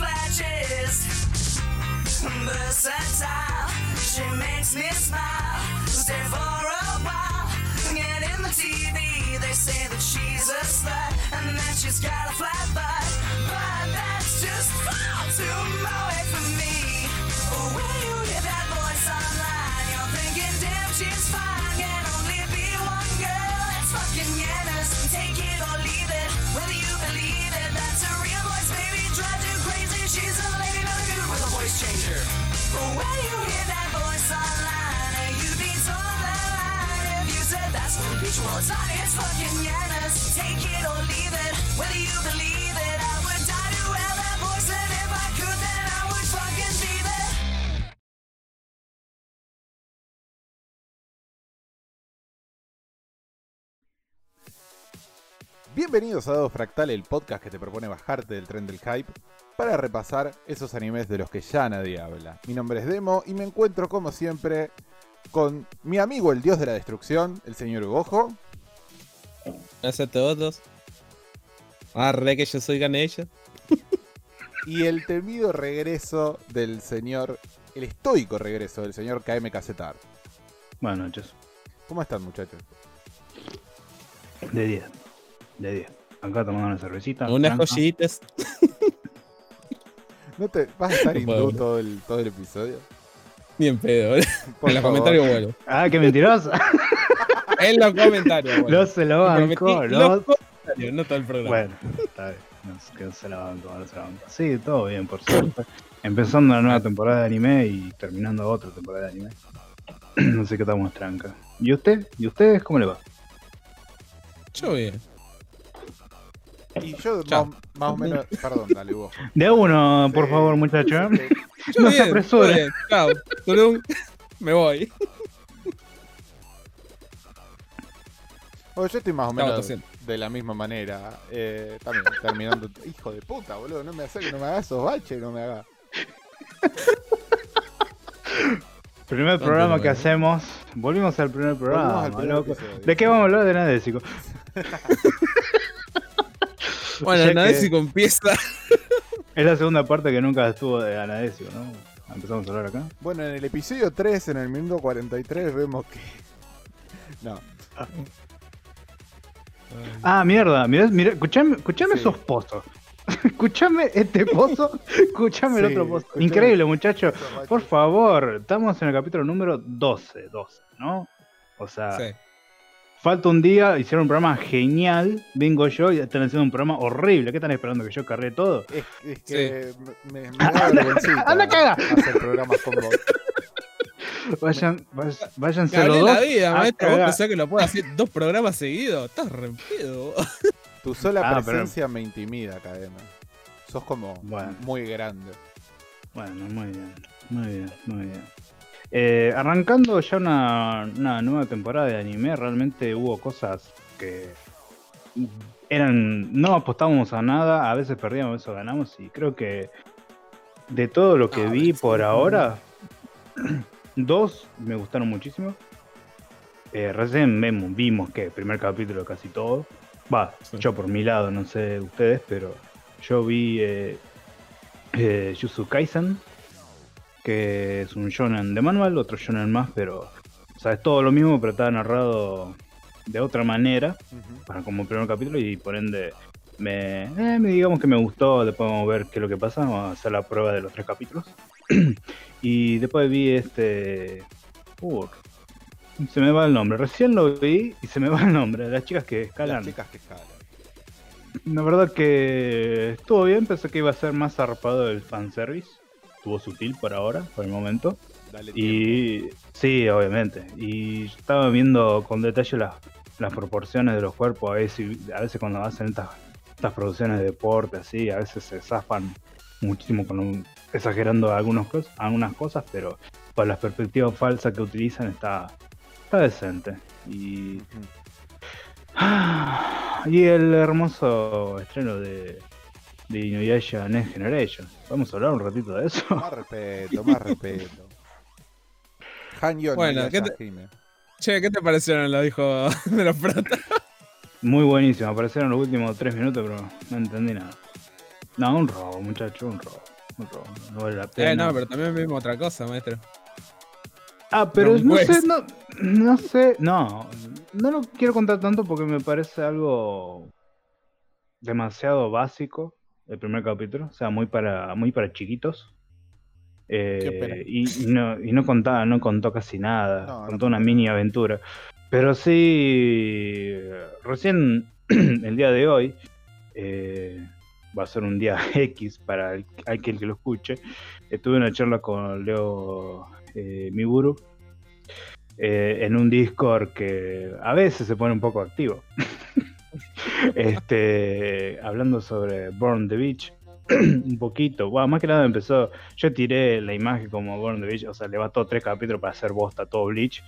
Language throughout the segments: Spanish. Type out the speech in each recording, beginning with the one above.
Flashes. Versatile, she makes me smile. Stay for a while. Get in the TV, they say that she's a slut and that she's got a flat butt. But that's just far too away from me. Changer. When you hear that voice online, you'd be told that line. If you said that's what bitch was on, it's fucking Yanis. Take it or leave it. Whether you believe Bienvenidos a Dado Fractal, el podcast que te propone bajarte del tren del hype para repasar esos animes de los que ya nadie habla. Mi nombre es Demo y me encuentro como siempre con mi amigo el dios de la destrucción, el señor Ugojo, Gracias a todos. Arre que yo soy Ganesha. y el temido regreso del señor, el estoico regreso del señor KM Casetar. Buenas noches. ¿Cómo están muchachos? De 10. De 10. Acá tomando una cervecita. Unas joyitas. ¿No te vas a estar No hindú todo el, todo el episodio? Ni en pedo. ¿eh? Por en los comentarios vuelvo. Ah, qué mentiroso. En los comentarios no vuelvo. se lo banco. los No... comentarios, no todo el programa. Bueno, está bien. No, que no se la banco, no se la banco. Sí, todo bien, por suerte. Empezando una nueva temporada de anime y terminando otra temporada de anime. no sé qué estamos tranca. ¿Y usted? ¿Y ustedes cómo le va? Yo bien. Y yo Chao. más, más o menos... Perdón, dale Ugojo. De a uno, por Sí, favor, muchacho. Yo No se bien. apresure. todo bien. Chao. Tulum. Me voy. Bueno, yo estoy más o menos de la misma manera. Eh, también terminando. Hijo de puta, boludo. No me hagas que no me hagas esos baches, no me hagas. Primer No, programa que bueno. hacemos. Volvimos al primer programa. Volvimos al primer loco. episodio. ¿De qué vamos a hablar de Nadésico? Bueno, Ya que- si empieza. Es la segunda parte que nunca estuvo de Anadésico, ¿no? Empezamos a hablar acá. Bueno, en el episodio 3, en el minuto 43, vemos que. No. Ah, mierda, mirá, mirá, escuchame, escuchame Sí. esos pozos. escuchame este pozo, escuchame el otro pozo. escuchame. Increíble, muchacho. Por favor, estamos en el capítulo número 12, 12, ¿no? O sea, Sí. Falta un día, hicieron un programa genial, vengo yo y están haciendo un programa horrible. ¿Qué están esperando? ¿Que yo cargue todo? Es, es que me, me da anda, caga. hacer programas con vos. Vayan, vay- Me váyanse hablé los dos. la vida, maestro. ¿Vos pensás que lo puedo hacer dos programas seguidos? Estás re en pedo. Tu sola Ah, pero- presencia me intimida, cadena. Sos como Bueno. muy grande. Bueno, muy bien, muy bien, muy bien. Eh, arrancando ya una, una nueva temporada de anime, realmente hubo cosas que eran. No apostábamos a nada, a veces perdíamos, a veces ganamos, y creo que de todo lo que Ah, vi sí. por ahora, dos me gustaron muchísimo. Eh, recién vemos, vimos que el primer capítulo casi todo. Va, Sí. yo por mi lado, no sé ustedes, pero yo vi eh, eh, Jujutsu Kaisen, que es un shonen de manual, otro shonen más, pero o sea, es todo lo mismo, pero está narrado de otra manera, para como primer capítulo, y por ende me, eh, me digamos que me gustó, después vamos a ver qué es lo que pasa, vamos a hacer la prueba de los tres capítulos. y después vi este... uh, se me va el nombre, recién lo vi y se me va el nombre, las chicas que escalan. Las chicas que escalan. La verdad que estuvo bien, pensé que iba a ser más zarpado el fanservice. Estuvo sutil por ahora, por el momento. Dale tiempo. Y sí, obviamente. Y estaba viendo con detalle las, las proporciones de los cuerpos. A veces, a veces cuando hacen estas, estas producciones de deporte, así, a veces se zafan muchísimo con un- exagerando algunos algunas cosas, pero por las perspectivas falsas que utilizan está, está decente. Y, y el hermoso estreno de, de Inuyasha Next Generation. ¿Vamos a hablar un ratito de eso? Más respeto, más respeto. Hanyo Bueno, no ¿qué te- Hime. Che, ¿qué te parecieron los hijos de los protas? Muy buenísimo, aparecieron los últimos tres minutos, pero no entendí nada. No, un robo, muchacho, un robo. Un robo, no vale la pena. Eh, no, pero también vimos otra cosa, maestro. Ah, pero no sé, no, no sé, no, no lo quiero contar tanto porque me parece algo demasiado básico el primer capítulo, o sea, muy para, muy para chiquitos. Eh, y, no, y no contaba, no contó casi nada, No, no contó una mini aventura. Pero sí, recién el día de hoy, eh, va a ser un día X para el- aquel que lo escuche, eh, tuve una charla con Leo eh, Miburu eh, en un Discord que a veces se pone un poco activo. este, hablando sobre Born the Beach, un poquito. Más que nada empezó. Yo tiré la imagen como Born the Beach, o sea, le bastó tres capítulos para hacer bosta todo Bleach.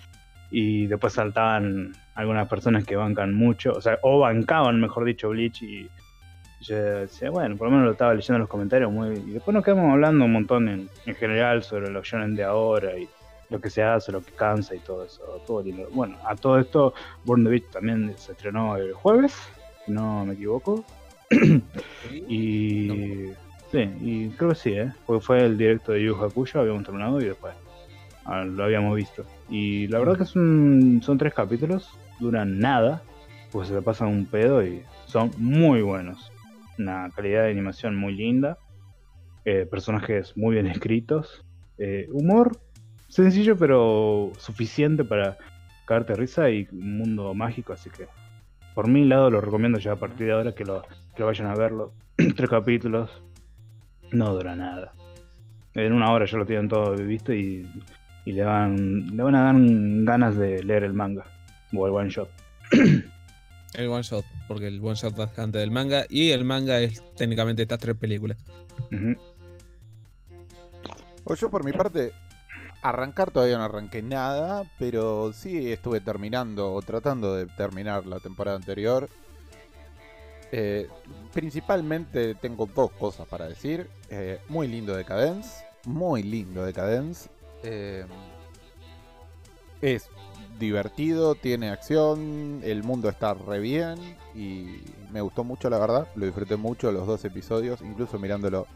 Y después saltaban algunas personas que bancan mucho, o sea, o bancaban, mejor dicho, Bleach. Y yo decía, bueno, por lo menos lo estaba leyendo en los comentarios. muy Y después nos quedamos hablando un montón en, en general sobre los shonen de ahora y lo que se hace, lo que cansa y todo eso. Todo lindo. Bueno, a todo esto, Born the Beach también se estrenó el jueves, no me equivoco. Y sí, y creo que sí, ¿eh? Porque fue el directo de Yu Hakusho, habíamos terminado y después ah, lo habíamos visto. Y la verdad que son, son tres capítulos, duran nada, pues se le pasan un pedo y son muy buenos. Una calidad de animación muy linda, eh, personajes muy bien escritos, eh, humor sencillo pero suficiente para cagarte risa y un mundo mágico, así que por mi lado lo recomiendo ya a partir de ahora que lo, que lo vayan a verlo. Tres capítulos, no dura nada. En una hora ya lo tienen todo visto y, y le, van, le van a dar ganas de leer el manga o el one shot. El one shot, porque el one shot es antes del manga y el manga es técnicamente estas tres películas. Ujú. O yo por mi parte, arrancar todavía no arranqué nada, pero sí estuve terminando o tratando de terminar la temporada anterior. Eh, principalmente tengo dos cosas para decir. Eh, muy lindo Decadence, muy lindo Decadence. Eh, es divertido, tiene acción, el mundo está re bien y me gustó mucho la verdad. Lo disfruté mucho los dos episodios, incluso mirándolo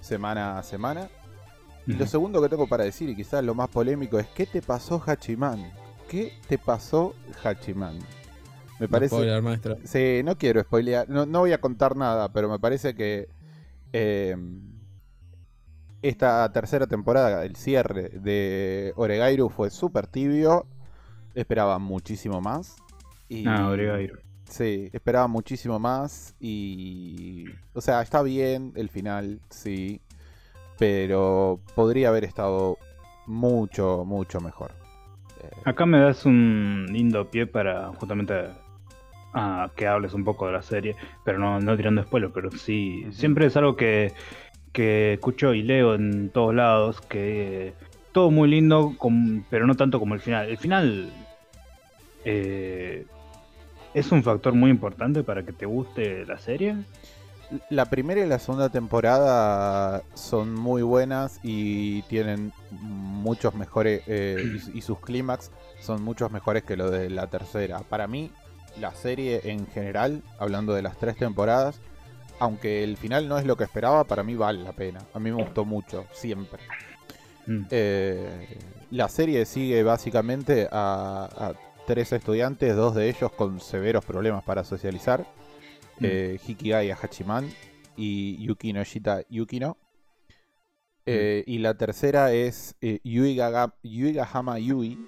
semana a semana. Y lo segundo que tengo para decir, y quizás lo más polémico, es ¿qué te pasó Hachiman? ¿Qué te pasó Hachiman? Me parece... Spoiler, maestro. Sí, no quiero spoilear, no, no voy a contar nada, pero me parece que eh, esta tercera temporada, el cierre de Oregairu fue súper tibio, esperaba muchísimo más. Y, Ah, Oregairu. Sí, esperaba muchísimo más y... O sea, está bien el final, sí, pero podría haber estado mucho, mucho mejor. Eh, Acá me das un lindo pie para justamente a que hables un poco de la serie, pero no, no tirando spoilers, pero sí, siempre es algo que, que escucho y leo en todos lados, que todo muy lindo, com- pero no tanto como el final. El final eh, es un factor muy importante para que te guste la serie. La primera y la segunda temporada son muy buenas y tienen muchos mejores eh, y, y sus clímax son muchos mejores que lo de la tercera. Para mí, la serie en general, hablando de las tres temporadas, aunque el final no es lo que esperaba, para mí vale la pena. A mí me gustó mucho, siempre. Mm. Eh, la serie sigue básicamente a, a tres estudiantes, dos de ellos con severos problemas para socializar. Mm. Eh, Hikigaya Hachiman y Yukino Shita Yukino. Eh, y la tercera es eh, Yuigahama Yui,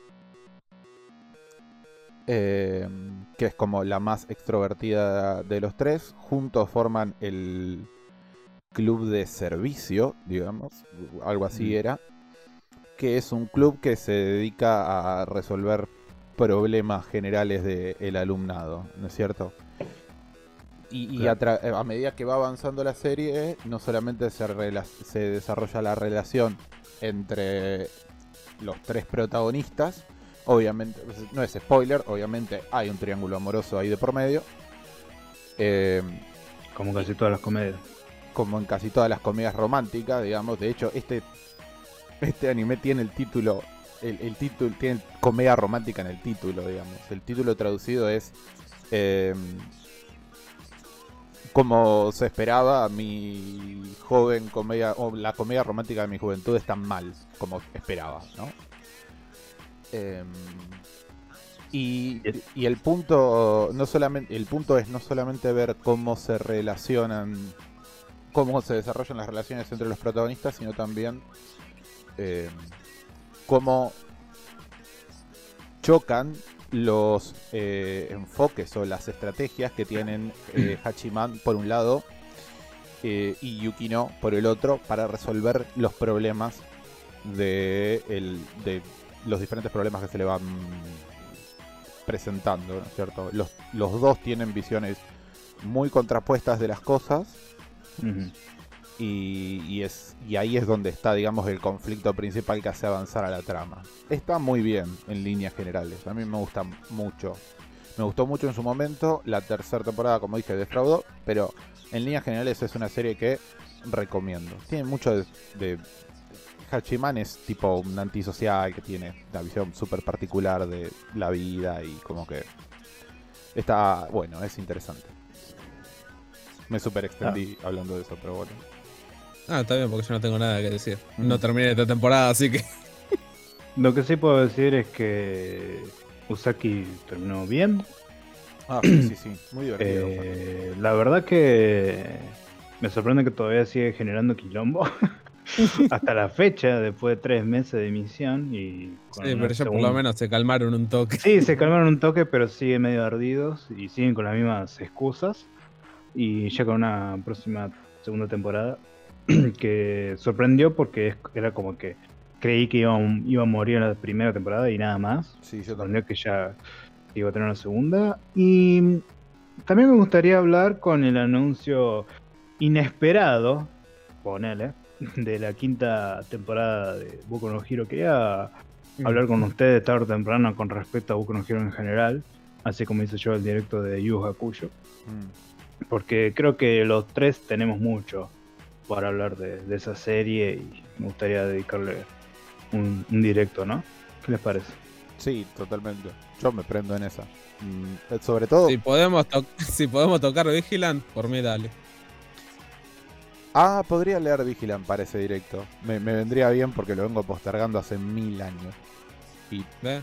eh, que es como la más extrovertida de los tres. Juntos forman el club de servicio, digamos, algo así Mm. era, que es un club que se dedica a resolver problemas generales del alumnado, ¿no es cierto? Y, y Claro. a, tra- eh, a medida que va avanzando la serie, no solamente se, se desarrolla la relación entre los tres protagonistas, obviamente, no es spoiler, obviamente hay un triángulo amoroso ahí de por medio, eh, Como casi todas las comedias. como en casi todas las comedias románticas, digamos, de hecho este, este anime tiene el título, el, el título, tiene comedia romántica en el título, digamos, el título traducido es... eh, como se esperaba, mi joven comedia, o la comedia romántica de mi juventud es tan mal como esperaba, ¿no? Em, y, y el punto no solamente el punto es no solamente ver cómo se relacionan cómo se desarrollan las relaciones entre los protagonistas sino también em, cómo chocan los eh, enfoques o las estrategias que tienen eh, Hachiman por un lado eh, y Yukino por el otro para resolver los problemas de, el- de los diferentes problemas que se le van presentando, ¿no es cierto? Los, los dos tienen visiones muy contrapuestas de las cosas Ujú. Y, y es, y ahí es donde está, digamos, el conflicto principal que hace avanzar a la trama. Está muy bien en líneas generales, a mí me gusta mucho. Me gustó mucho en su momento, la tercera temporada, como dije, defraudó, pero en líneas generales es una serie que recomiendo. Tiene mucho de... de Hachiman es tipo un antisocial que tiene una visión súper particular de la vida y como que está, bueno, es interesante. Me super extendí hablando de eso, pero bueno. Ah, está bien, porque yo no tengo nada que decir. Mm. No terminé esta temporada, así que. Lo que sí puedo decir es que Usaki terminó bien. Ah, sí, sí, sí, muy divertido. Eh, la verdad que me sorprende que todavía sigue generando quilombo. Hasta la fecha, después de tres meses de emisión. Y Sí, pero ya por lo menos se calmaron un toque. Sí, se calmaron un toque, pero siguen medio ardidos y siguen con las mismas excusas. Y ya con una próxima segunda temporada que sorprendió porque era como que creí que iba, a- iba a morir en la primera temporada y nada más. Sí, yo también. Que ya iba a tener una segunda. Y también me gustaría hablar con el anuncio inesperado, ponele, de la quinta temporada de Boku no Hero. Quería hablar con ustedes tarde o temprano con respecto a Boku no Hero en general, así como hice yo el directo de Yu Hakusho, Mm. porque creo que los tres tenemos mucho para hablar de, de esa serie y me gustaría dedicarle un, un directo, ¿no? ¿Qué les parece? Sí, totalmente. Yo me prendo en esa. Mm, eh, sobre todo. Si podemos, to- si podemos tocar Vigilant, por mí dale. Ah, podría leer Vigilant para ese directo. Me, me vendría bien porque lo vengo postergando hace mil años. Y ¿Ve?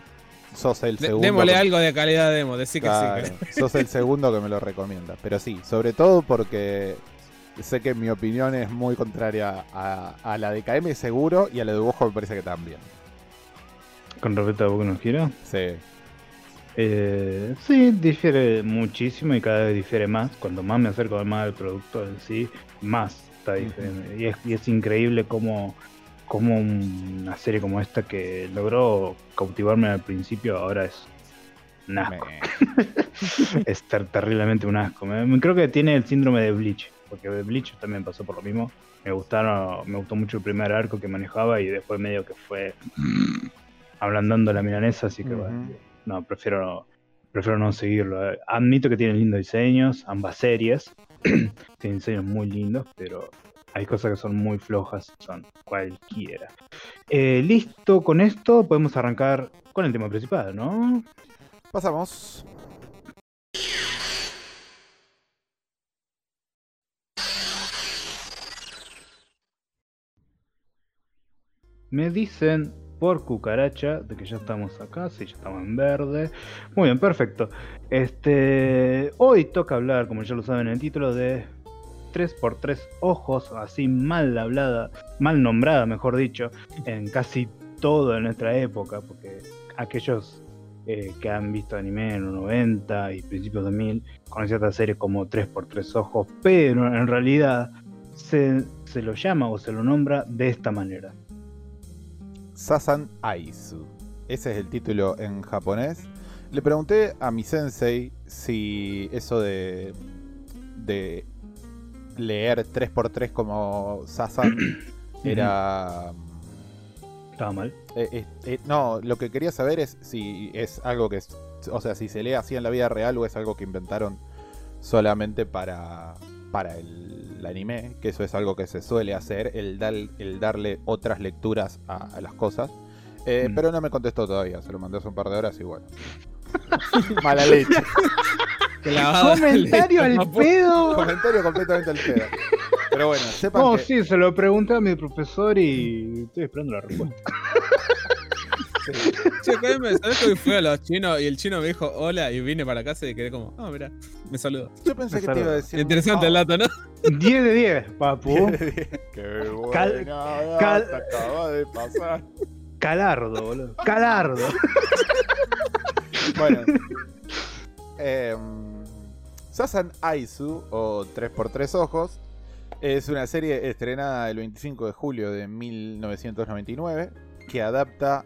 sos el De- segundo. démosle que- algo de calidad demo, decí que Claro, sí. que- sos el segundo que me lo recomienda. Pero sí, sobre todo porque sé que mi opinión es muy contraria a, a la de KM seguro y a la de Bojo me parece que también. Con respecto a Boku no Hero. Sí. Eh, sí, difiere muchísimo y cada vez difiere más. Cuanto más me acerco más al producto en sí, más está diferente. Y es, y es increíble cómo, cómo una serie como esta que logró cautivarme al principio ahora es un asco. Es ter- terriblemente un asco. Me- creo que tiene el síndrome de Bleach, porque Bleach también pasó por lo mismo. Me gustaron, me gustó mucho el primer arco que manejaba y después medio que fue ablandando la milanesa, así que bueno, no, prefiero prefiero no seguirlo. Admito que tienen lindos diseños, ambas series tienen diseños muy lindos, pero hay cosas que son muy flojas, son cualquiera. Eh, listo, con esto podemos arrancar con el tema principal, ¿no? Pasamos. Me dicen por cucaracha de que ya estamos acá, sí, ya estamos en verde. Muy bien, perfecto. Este, hoy toca hablar, como ya lo saben en el título, de 3x3 ojos, así mal hablada, mal nombrada, mejor dicho, en casi todo en nuestra época, porque aquellos eh, que han visto anime en los 90 y principios de 2000 conocían esta serie como 3x3 ojos, pero en realidad se, se lo llama o se lo nombra de esta manera. Sasan Aizu. Ese es el título en japonés. Le pregunté a mi sensei si eso de, de leer 3x3 como Sasan era... Estaba mal. eh, eh, eh, no, lo que quería saber es si es algo que... es- o sea, si se lee así en la vida real o es algo que inventaron solamente para, para el, anime, que eso es algo que se suele hacer, el, dar, el darle otras lecturas a, a las cosas. Eh, Mm. Pero no me contestó todavía, se lo mandé hace un par de horas y bueno. Mala leche. Comentario al pedo. Comentario completamente al pedo. Pero bueno, sepan No, que... sí, se lo pregunté a mi profesor y estoy esperando la respuesta. Che, Jaime, ¿sabes que hoy fui a los chinos y el chino me dijo hola y vine para casa y quedé como, ah, mira, me saludó. Yo pensé que te iba a decir... Interesante el "Ah, dato, ¿no? 10 de 10, papu. Qué buena Cal- cal- acaba de pasar. Calardo, boludo. Calardo. Bueno. em, Sasan Aizu, o 3x3 Ojos, es una serie estrenada el 25 de julio de 1999 que adapta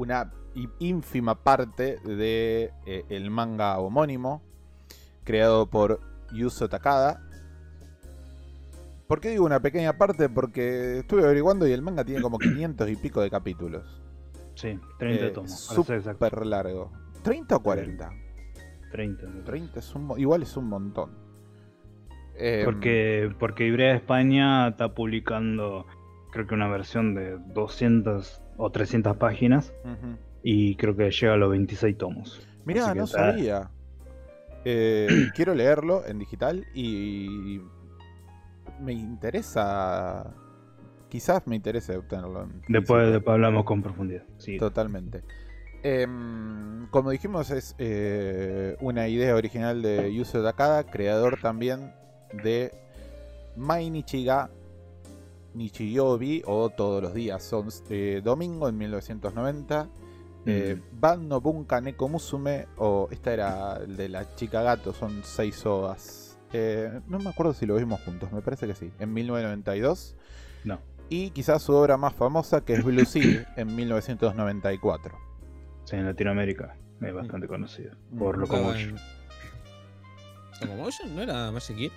una ínfima parte de eh, el manga homónimo creado por Yuzo Takada. ¿Por qué digo una pequeña parte? Porque estuve averiguando y el manga tiene como 500 y pico de capítulos. Sí, 30 Eh, tomos. Súper largo. ¿30 o 40? 30. me parece. 30 es un, igual es un montón. Em, Porque, porque Ibrea España está publicando, creo que una versión de 200 o 300 páginas y creo que llega a los 26 tomos. Mirá, no está- sabía. Eh, quiero leerlo en digital y me interesa. Quizás me interese obtenerlo. en Después, después hablamos con profundidad. Sí. Totalmente. Em, como dijimos, es eh, una idea original de Yuzo Takada, creador también de Mainichiga Nichiyobi o Todos los días. Son eh, domingo en 1990. Eh, Mm. Ban no Bunka Neko Musume o esta era el de la chica gato, son seis ovas. Eh, no me acuerdo si lo vimos juntos, me parece que sí. En 1992. No. Y quizás su obra más famosa que es Blue Sea en 1994. Sí, en Latinoamérica es bastante conocido. Por Mm. Locomotion. ¿Locomotion? ¿No era Magic Kid?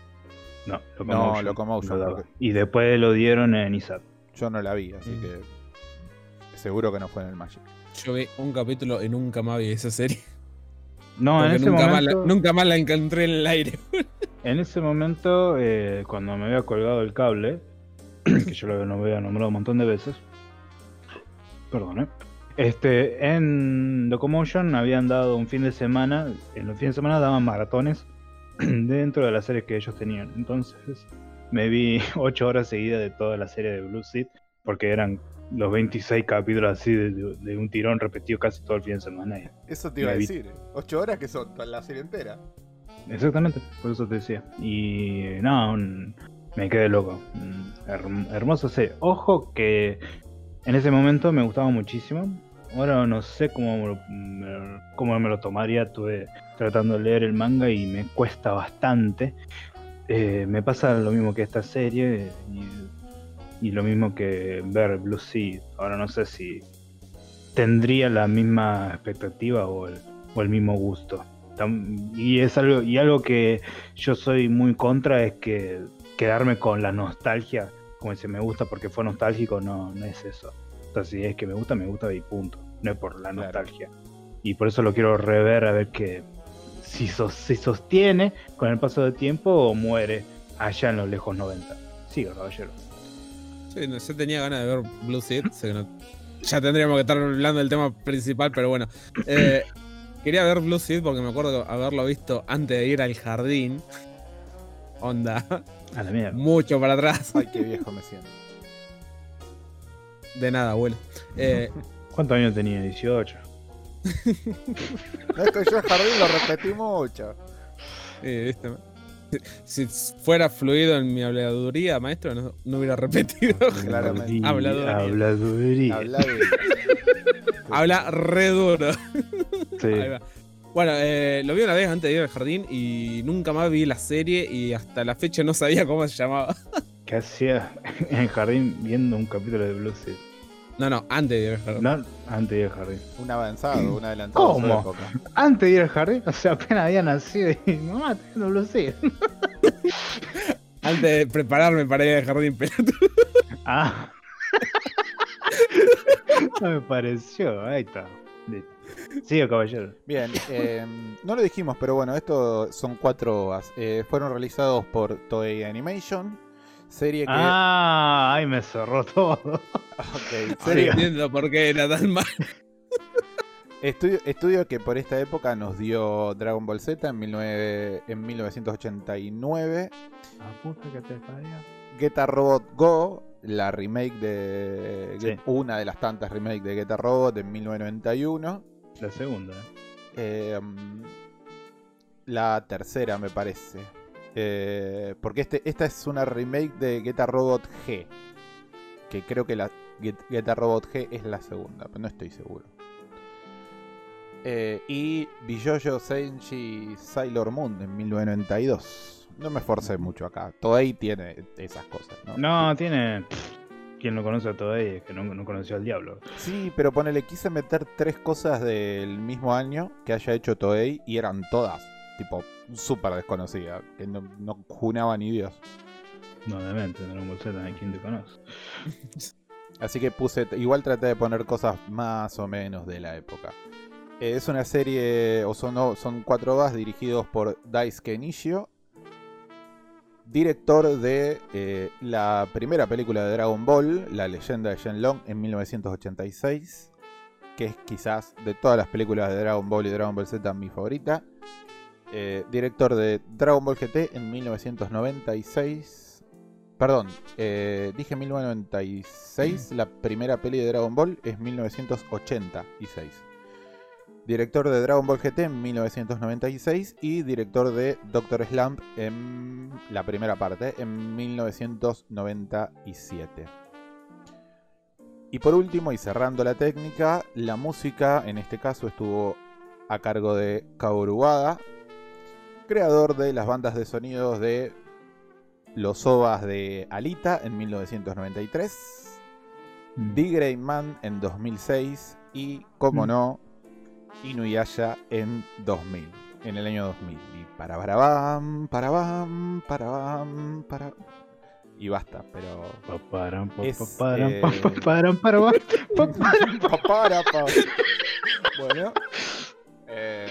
No, No, Locomotion, lo daba. porque- Y después lo dieron en ISAT. Yo no la vi, así Mm. que seguro que no fue en el Magic. Yo vi un capítulo y nunca más vi esa serie. No, en ese, nunca, más la, momento, nunca más la encontré en el aire. en ese momento, eh, cuando me había colgado el cable, que yo lo, lo había nombrado un montón de veces, perdón, ¿eh? Este, en Locomotion habían dado un fin de semana, en los fines de semana daban maratones dentro de las series que ellos tenían. Entonces me vi 8 horas seguidas de toda la serie de Blue Seed, porque eran los 26 capítulos así de, de- de un tirón repetido casi todo el fin de semana. y- Eso te iba a decir. Ocho horas que son la serie entera. Exactamente, por eso te decía. Y no, un- me quedé loco. Mm, herm- hermoso serie. Ojo que en ese momento me gustaba muchísimo. Ahora no sé cómo me cómo me lo tomaría. Estuve tratando de leer el manga y me cuesta bastante. Eh, me pasa lo mismo que esta serie y, lo mismo que ver Blue Sea. Ahora no sé si tendría la misma expectativa o el, mismo gusto. Y es algo, y algo que yo soy muy contra es que quedarme con la nostalgia, como si me gusta porque fue nostálgico, no, no es eso. Sea, si es que me gusta, me gusta y punto. No es por la Claro. nostalgia. Y por eso lo quiero rever a ver que si, sos- si sostiene con el paso del tiempo o muere allá en los lejos 90. Siga, caballero. Sí, no, yo tenía ganas de ver Blue Seed. sé que no- ya tendríamos que estar hablando del tema principal, pero bueno. Eh, quería ver Blue Seed porque me acuerdo haberlo visto antes de ir al jardín. Onda, A la mierda. mucho para atrás. Ay, qué viejo me siento. De nada, abuelo. Eh, ¿Cuántos años tenía? 18. No, es que yo el jardín lo repetí mucho. eh, ¿viste? Si fuera fluido en mi habladuría, maestro, no, no hubiera repetido. Claramente. Habladuría. Habladuría. Habla re duro. Sí. Ahí va. Bueno, eh, lo vi una vez antes de ir al jardín y nunca más vi la serie y hasta la fecha no sabía cómo se llamaba. ¿Qué hacía en el jardín viendo un capítulo de Blue Seed? No, no, antes de ir al jardín. No, antes de ir al jardín. Un avanzado, un adelantado. ¿Cómo? época. Antes de ir al jardín, o sea, apenas había nacido y mamá, está viendo Blue Seed. Antes de prepararme para ir al jardín pelotudo. Ah. no me pareció. Ahí está. Sigue, caballero. Bien, eh, no lo dijimos, pero bueno, estos son cuatro OVAs. Eh, fueron realizados por Toei Animation. Serie que. Ah, ahí me cerró todo. Ok, No serie- entiendo por qué era tan mal. Estudio, estudio que por esta época nos dio Dragon Ball Z en, 19 en 1989. La puta que te. Geta Robot Go, la remake de. Sí. Una de las tantas remakes de Geta Robot en 1991. La segunda. ¿eh? Eh, la tercera, me parece. Eh, porque este, esta es una remake de Geta Robot G. Que creo que la Geta Robot G es la segunda, pero no estoy seguro. Eh, y Bijojo Senshi Sailor Moon en 1992. No me esforcé mucho acá. Toei tiene esas cosas, ¿no? No, tiene. Quien no conoce a Toei es que no, no conoció al diablo. Sí, pero ponele, quise meter tres cosas del mismo año que haya hecho Toei y eran todas, tipo, súper desconocidas, que no, no junaba ni Dios. No, obviamente, Dragon Ball Z, ¿quién te conoce? Así que puse, igual traté de poner cosas más o menos de la época. Eh, es una serie, o son, no, son cuatro vas dirigidos por Daisuke Nishio, director de eh, la primera película de Dragon Ball, La leyenda de Shenlong, en 1986, que es quizás de todas las películas de Dragon Ball y Dragon Ball Z mi favorita. Eh, director de Dragon Ball GT en 1996. Perdón, eh, dije 1996, la primera peli de Dragon Ball es 1986. Director de Dragon Ball GT en 1996 y director de Doctor Slump en la primera parte en 1997. Y por último, y cerrando la técnica, la música en este caso estuvo a cargo de Kaoru Wada, creador de las bandas de sonidos de Los OVAs de Alita en 1993, Mm. The Grey Man en 2006 y, como Mm. no, Inuyasha en 2000, en el año 2000. Y para barabam, para bam, para bam, para... Y basta, pero... Es, eh. Bueno. eh,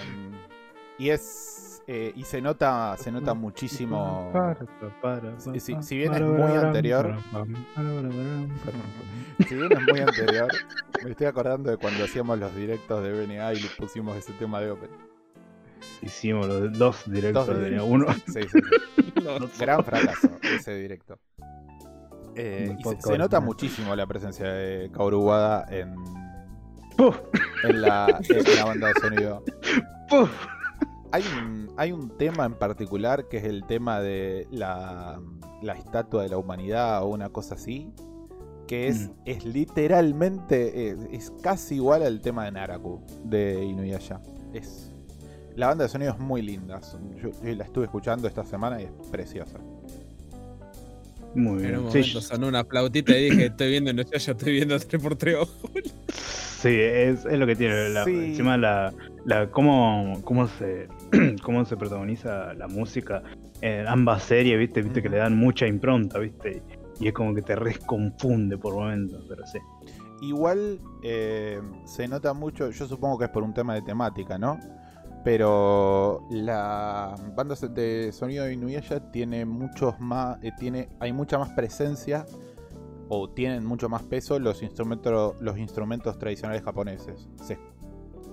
y es. Eh, y se nota. Se nota muchísimo. Si- si- bien es muy anterior. Si bien es muy anterior. Me estoy acordando de cuando hacíamos los directos de BNA y le pusimos ese tema de Open. Hicimos los dos directos Dos de directos. uno. Sí, sí, sí. No, Gran fracaso ese directo. Eh, y se, nota muchísimo la presencia de Kaoru Wada en, en, la, en la banda de sonido. puf. Hay un, hay un tema en particular que es el tema de la, la estatua de la humanidad o una cosa así. Que es, Mm. es literalmente, es, es casi igual al tema de Naraku de Inuyasha. Es, la banda de sonido es muy linda. son- Yo, yo la estuve escuchando esta semana y es preciosa. Muy En un bien. Sí, momento sonó una flautita y dije, estoy viendo yo estoy viendo 3x3 ojos. sí, es, es lo que tiene. La, Sí. Encima la, la cómo, cómo se cómo se protagoniza la música en ambas series, viste, viste que le dan mucha impronta, viste. Y es como que te resconfunde por momentos, pero sí. Igual eh, se nota mucho, yo supongo que es por un tema de temática, ¿no? Pero la banda de sonido de Inuyasha tiene muchos más, eh, tiene, hay mucha más presencia o tienen mucho más peso los instrumentos, los instrumentos tradicionales japoneses. Se-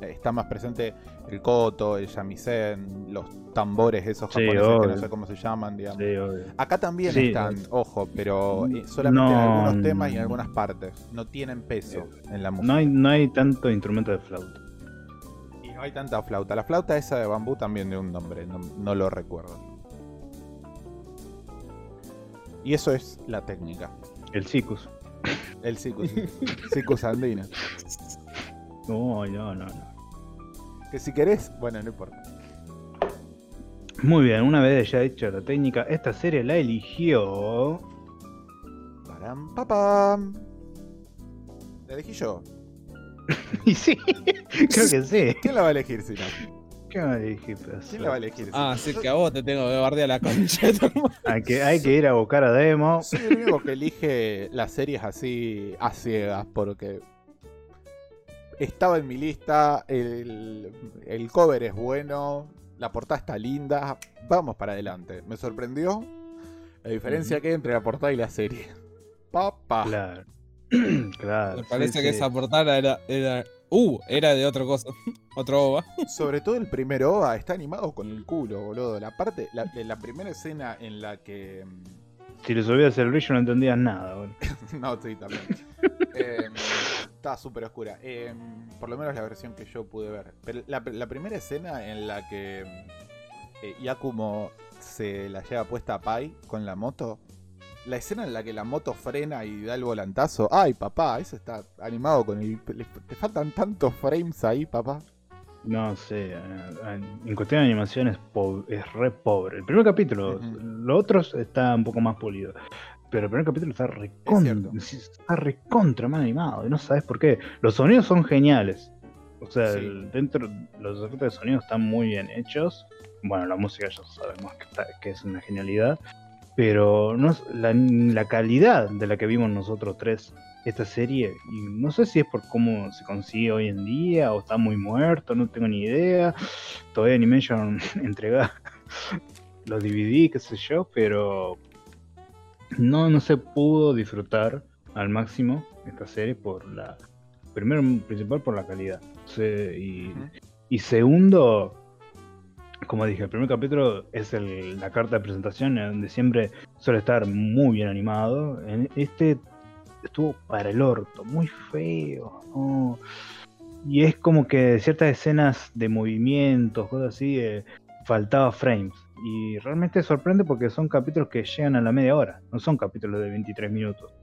está más presente el koto, el shamisen, los tambores esos Sí, japoneses que no sé cómo se llaman, digamos. Sí. Acá también Sí. están, ojo, pero eh, solamente en No. algunos temas y en algunas partes. No tienen peso en la música. No hay, no hay tanto instrumento de flauta. Y no hay tanta flauta. La flauta esa de bambú también de un nombre, no, no lo recuerdo. Y eso es la técnica. El Cicus. El Cicus. Cicus andina. No, no, no, no. Que si querés, bueno, no importa. Muy bien, una vez ya hecha la técnica, esta serie la eligió. Param, papam. ¿La elegí yo? Y sí, creo que sí. ¿Quién la va a elegir si no? ¿Qué va a elegir? ¿Quién la va a elegir? Ah, sí, que a vos te tengo que bardear la concha. Hay que, hay que ir a buscar a Demo. Soy el único que elige las series así a ciegas porque estaba en mi lista, el, el cover es bueno, la portada está linda, vamos para adelante. Me sorprendió la diferencia que hay entre la portada y la serie. Papá. Claro. claro. Me parece sí, que sí. esa portada era, era. Uh, era de otra cosa. Otro OVA. Sobre todo el primer OVA está animado con el culo, boludo. La parte, la, de la primera escena en la que. mm, Si le subías el brillo no entendías nada, boludo. No, sí, también. Eh, está súper oscura. Eh, por lo menos la versión que yo pude ver. Pero la, la primera escena en la que eh, Yakumo se la lleva puesta a Pai con la moto. La escena en la que la moto frena y da el volantazo. Ay, papá, eso está animado con el. Te faltan tantos frames ahí, papá. No sé, eh, en cuestión de animación es, po- es re pobre. El primer capítulo, Ujú. los otros está un poco más pulido. Pero el primer capítulo está recontra, está recontra mal animado y no sabes por qué. Los sonidos son geniales. O sea, Sí. el- dentro los efectos de sonido están muy bien hechos. Bueno, la música ya sabemos que, está- que es una genialidad. Pero no, es- la, la calidad de la que vimos nosotros tres esta serie, y no sé si es por cómo se consigue hoy en día o está muy muerto, no tengo ni idea. Todavía Animation entrega los DVD, qué sé yo, pero no, no se pudo disfrutar al máximo esta serie por la. Primero, principal por la calidad. Se- y, segundo, como dije, el primer capítulo es el- la carta de presentación, en donde siempre suele estar muy bien animado. En este estuvo para el orto, muy feo. ¿no? Y es como que ciertas escenas de movimientos, cosas así, eh, faltaba frames. Y realmente sorprende porque son capítulos que llegan a la media hora, no son capítulos de 23 minutos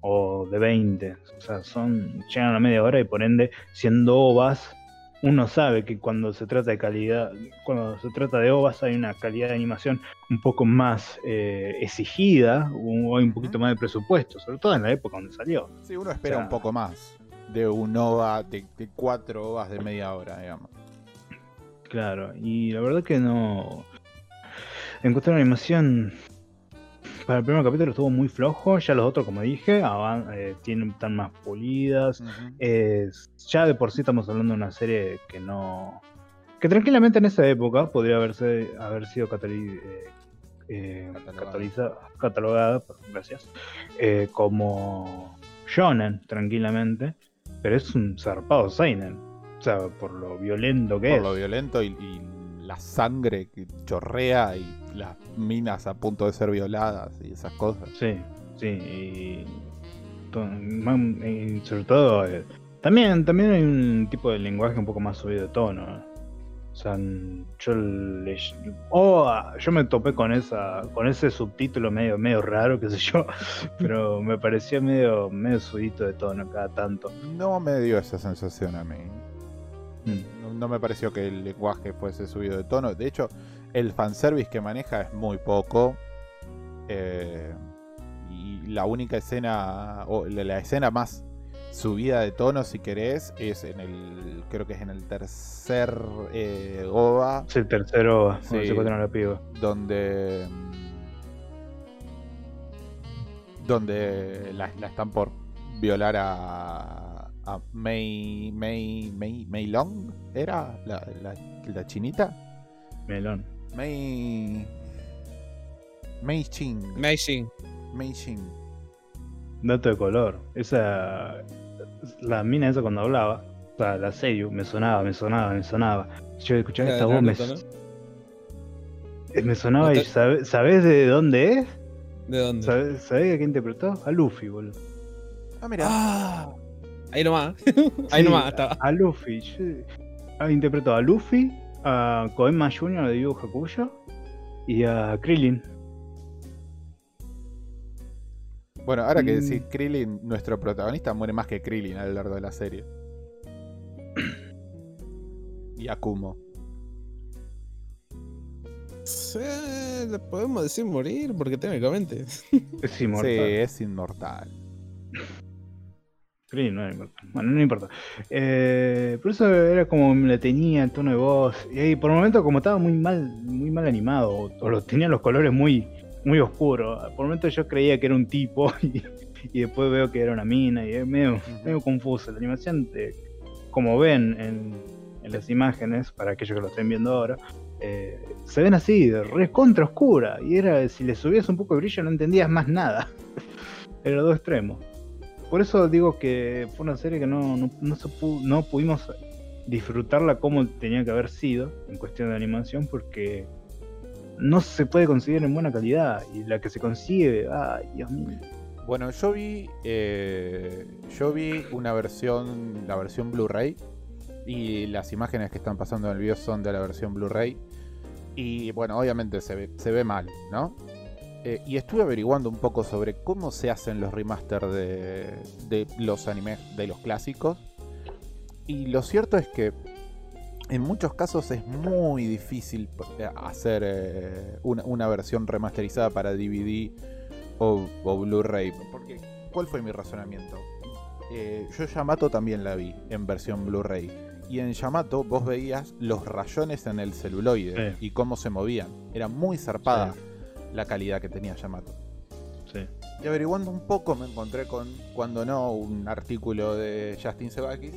o de 20. O sea, son, llegan a la media hora y por ende, siendo ovas, uno sabe que cuando se trata de calidad, cuando se trata de ovas hay una calidad de animación un poco más eh, exigida o hay un poquito más de presupuesto, sobre todo en la época donde salió. Sí, uno espera O sea- un poco más de un OVA, de, de cuatro OVAs de media hora, digamos. Claro, y la verdad que no. En cuestión de animación, para el primer capítulo estuvo muy flojo. Ya los otros, como dije, eh, tienen, están más pulidas. Ya de por sí estamos hablando de una serie que no. que tranquilamente en esa época podría haberse, haber sido eh, eh, Catalogada. gracias, eh, como shonen, tranquilamente. Pero es un zarpado seinen. O sea, por lo violento que Por es. lo violento y, y la sangre que chorrea y las minas a punto de ser violadas y esas cosas. Sí, sí, y, sobre todo eh, también, también hay un tipo de lenguaje un poco más subido de tono. ¿eh? O sea, yo le, oh, yo me topé con esa, con ese subtítulo medio, medio raro, qué sé yo, pero me parecía medio, medio subidito de tono cada tanto. No me dio esa sensación a mí. Mm. No, no me pareció que el lenguaje fuese subido de tono. De hecho, el fanservice que maneja es muy poco. Eh, y la única escena, o la, la escena más subida de tono, si querés, es en el. Creo que es en el tercer eh, OVA. Es el Sí. se la piba. donde donde la, la están por violar a, a Mei Mei Mei Mei Long era la, la, la chinita Melón. Mei Mei Ching Meijin. Mei Ching Dato de color. Esa. La mina esa cuando hablaba, o sea, la serie, me sonaba, me sonaba, me sonaba. Yo escuchaba esta voz, me, sonaba y ¿No te- sabe- ¿sabés de dónde es? ¿De dónde? ¿Sabés, sabés a quién interpretó? A Luffy, boludo. ah mira Ah, ahí nomás. ahí Sí, nomás estaba. A Luffy. yo- ah, interpretó a Luffy, a Koenma Jr. de Yu Hakusho y a Krillin. bueno ahora que Mm. decís Krillin nuestro protagonista muere más que Krillin a lo largo de la serie y Akumo Sí, le podemos decir morir porque técnicamente. Es inmortal. sí es inmortal Krillin no era importante. Bueno, no importa. Eh, por eso era como la tenía el tono de voz. Y por momentos como estaba muy mal, muy mal animado, o, o tenía los colores muy, muy oscuros. Por momentos yo creía que era un tipo y, y después veo que era una mina y es medio, medio confuso. La animación, eh, como ven en, en las imágenes, para aquellos que lo estén viendo ahora, eh, se ven así, de re contra oscura. Y era, si le subías un poco de brillo no entendías más nada. Era dos extremos. Por eso digo que fue una serie que no, no, no se no pudimos disfrutarla como tenía que haber sido en cuestión de animación porque no se puede conseguir en buena calidad y la que se consigue, ay Dios mío. Bueno, yo vi. eh, yo vi una versión. La versión Blu-ray. Y las imágenes que están pasando en el video son de la versión Blu-ray. Y bueno, obviamente se ve, se ve mal, ¿no? Eh, y estuve averiguando un poco sobre cómo se hacen los remaster de, de los animes de los clásicos. Y lo cierto es que en muchos casos es muy difícil eh, hacer eh, una, una versión remasterizada para DVD o, o Blu-ray. Porque, ¿cuál fue mi razonamiento? Eh, yo Yamato también la vi en versión Blu-ray. Y en Yamato vos veías los rayones en el celuloide y cómo se movían. Era muy zarpada Sí. La calidad que tenía Yamato. Sí. Y averiguando un poco me encontré con, cuando no, un artículo de Justin Sebakis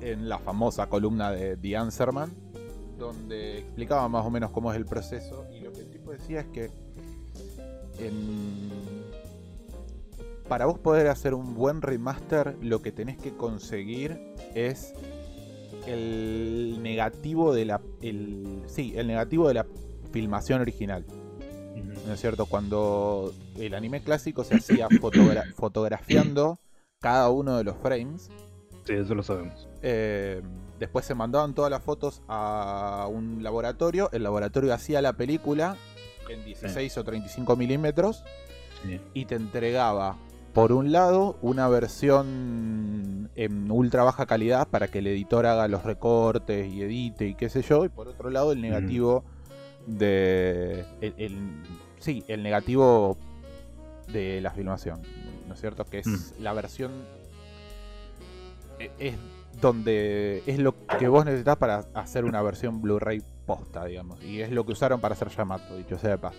en la famosa columna de The Answerman, donde explicaba más o menos cómo es el proceso. Y lo que el tipo decía es que en- para vos poder hacer un buen remaster, lo que tenés que conseguir es el negativo de la. El, sí, el negativo de la filmación original. ¿no es cierto? Cuando el anime clásico se hacía fotogra- fotografiando cada uno de los frames, Sí, eso lo sabemos. eh, después se mandaban todas las fotos a un laboratorio, el laboratorio hacía la película en 16 o 35 milímetros Sí. y te entregaba, por un lado, una versión en ultra baja calidad para que el editor haga los recortes y edite y qué sé yo, y por otro lado el negativo de... El, el- sí, el negativo de la filmación, ¿no es cierto? Que es Mm. la versión... e- Es donde es lo que vos necesitas para hacer una versión Blu-ray posta, digamos. Y es lo que usaron para hacer Yamato, dicho sea de paso.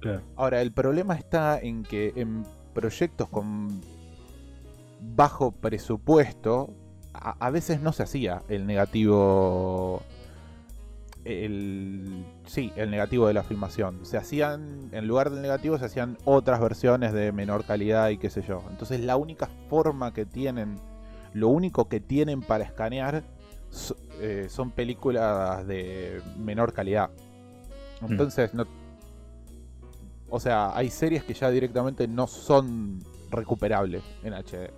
Claro. Ahora, el problema está en que en proyectos con bajo presupuesto, a, a veces no se hacía el negativo. El, sí, el negativo de la filmación. Se hacían, en lugar del negativo, se hacían otras versiones de menor calidad y qué sé yo. Entonces, la única forma que tienen, lo único que tienen para escanear so- eh, son películas de menor calidad. Entonces, no, o sea, hay series que ya directamente no son recuperables en HD.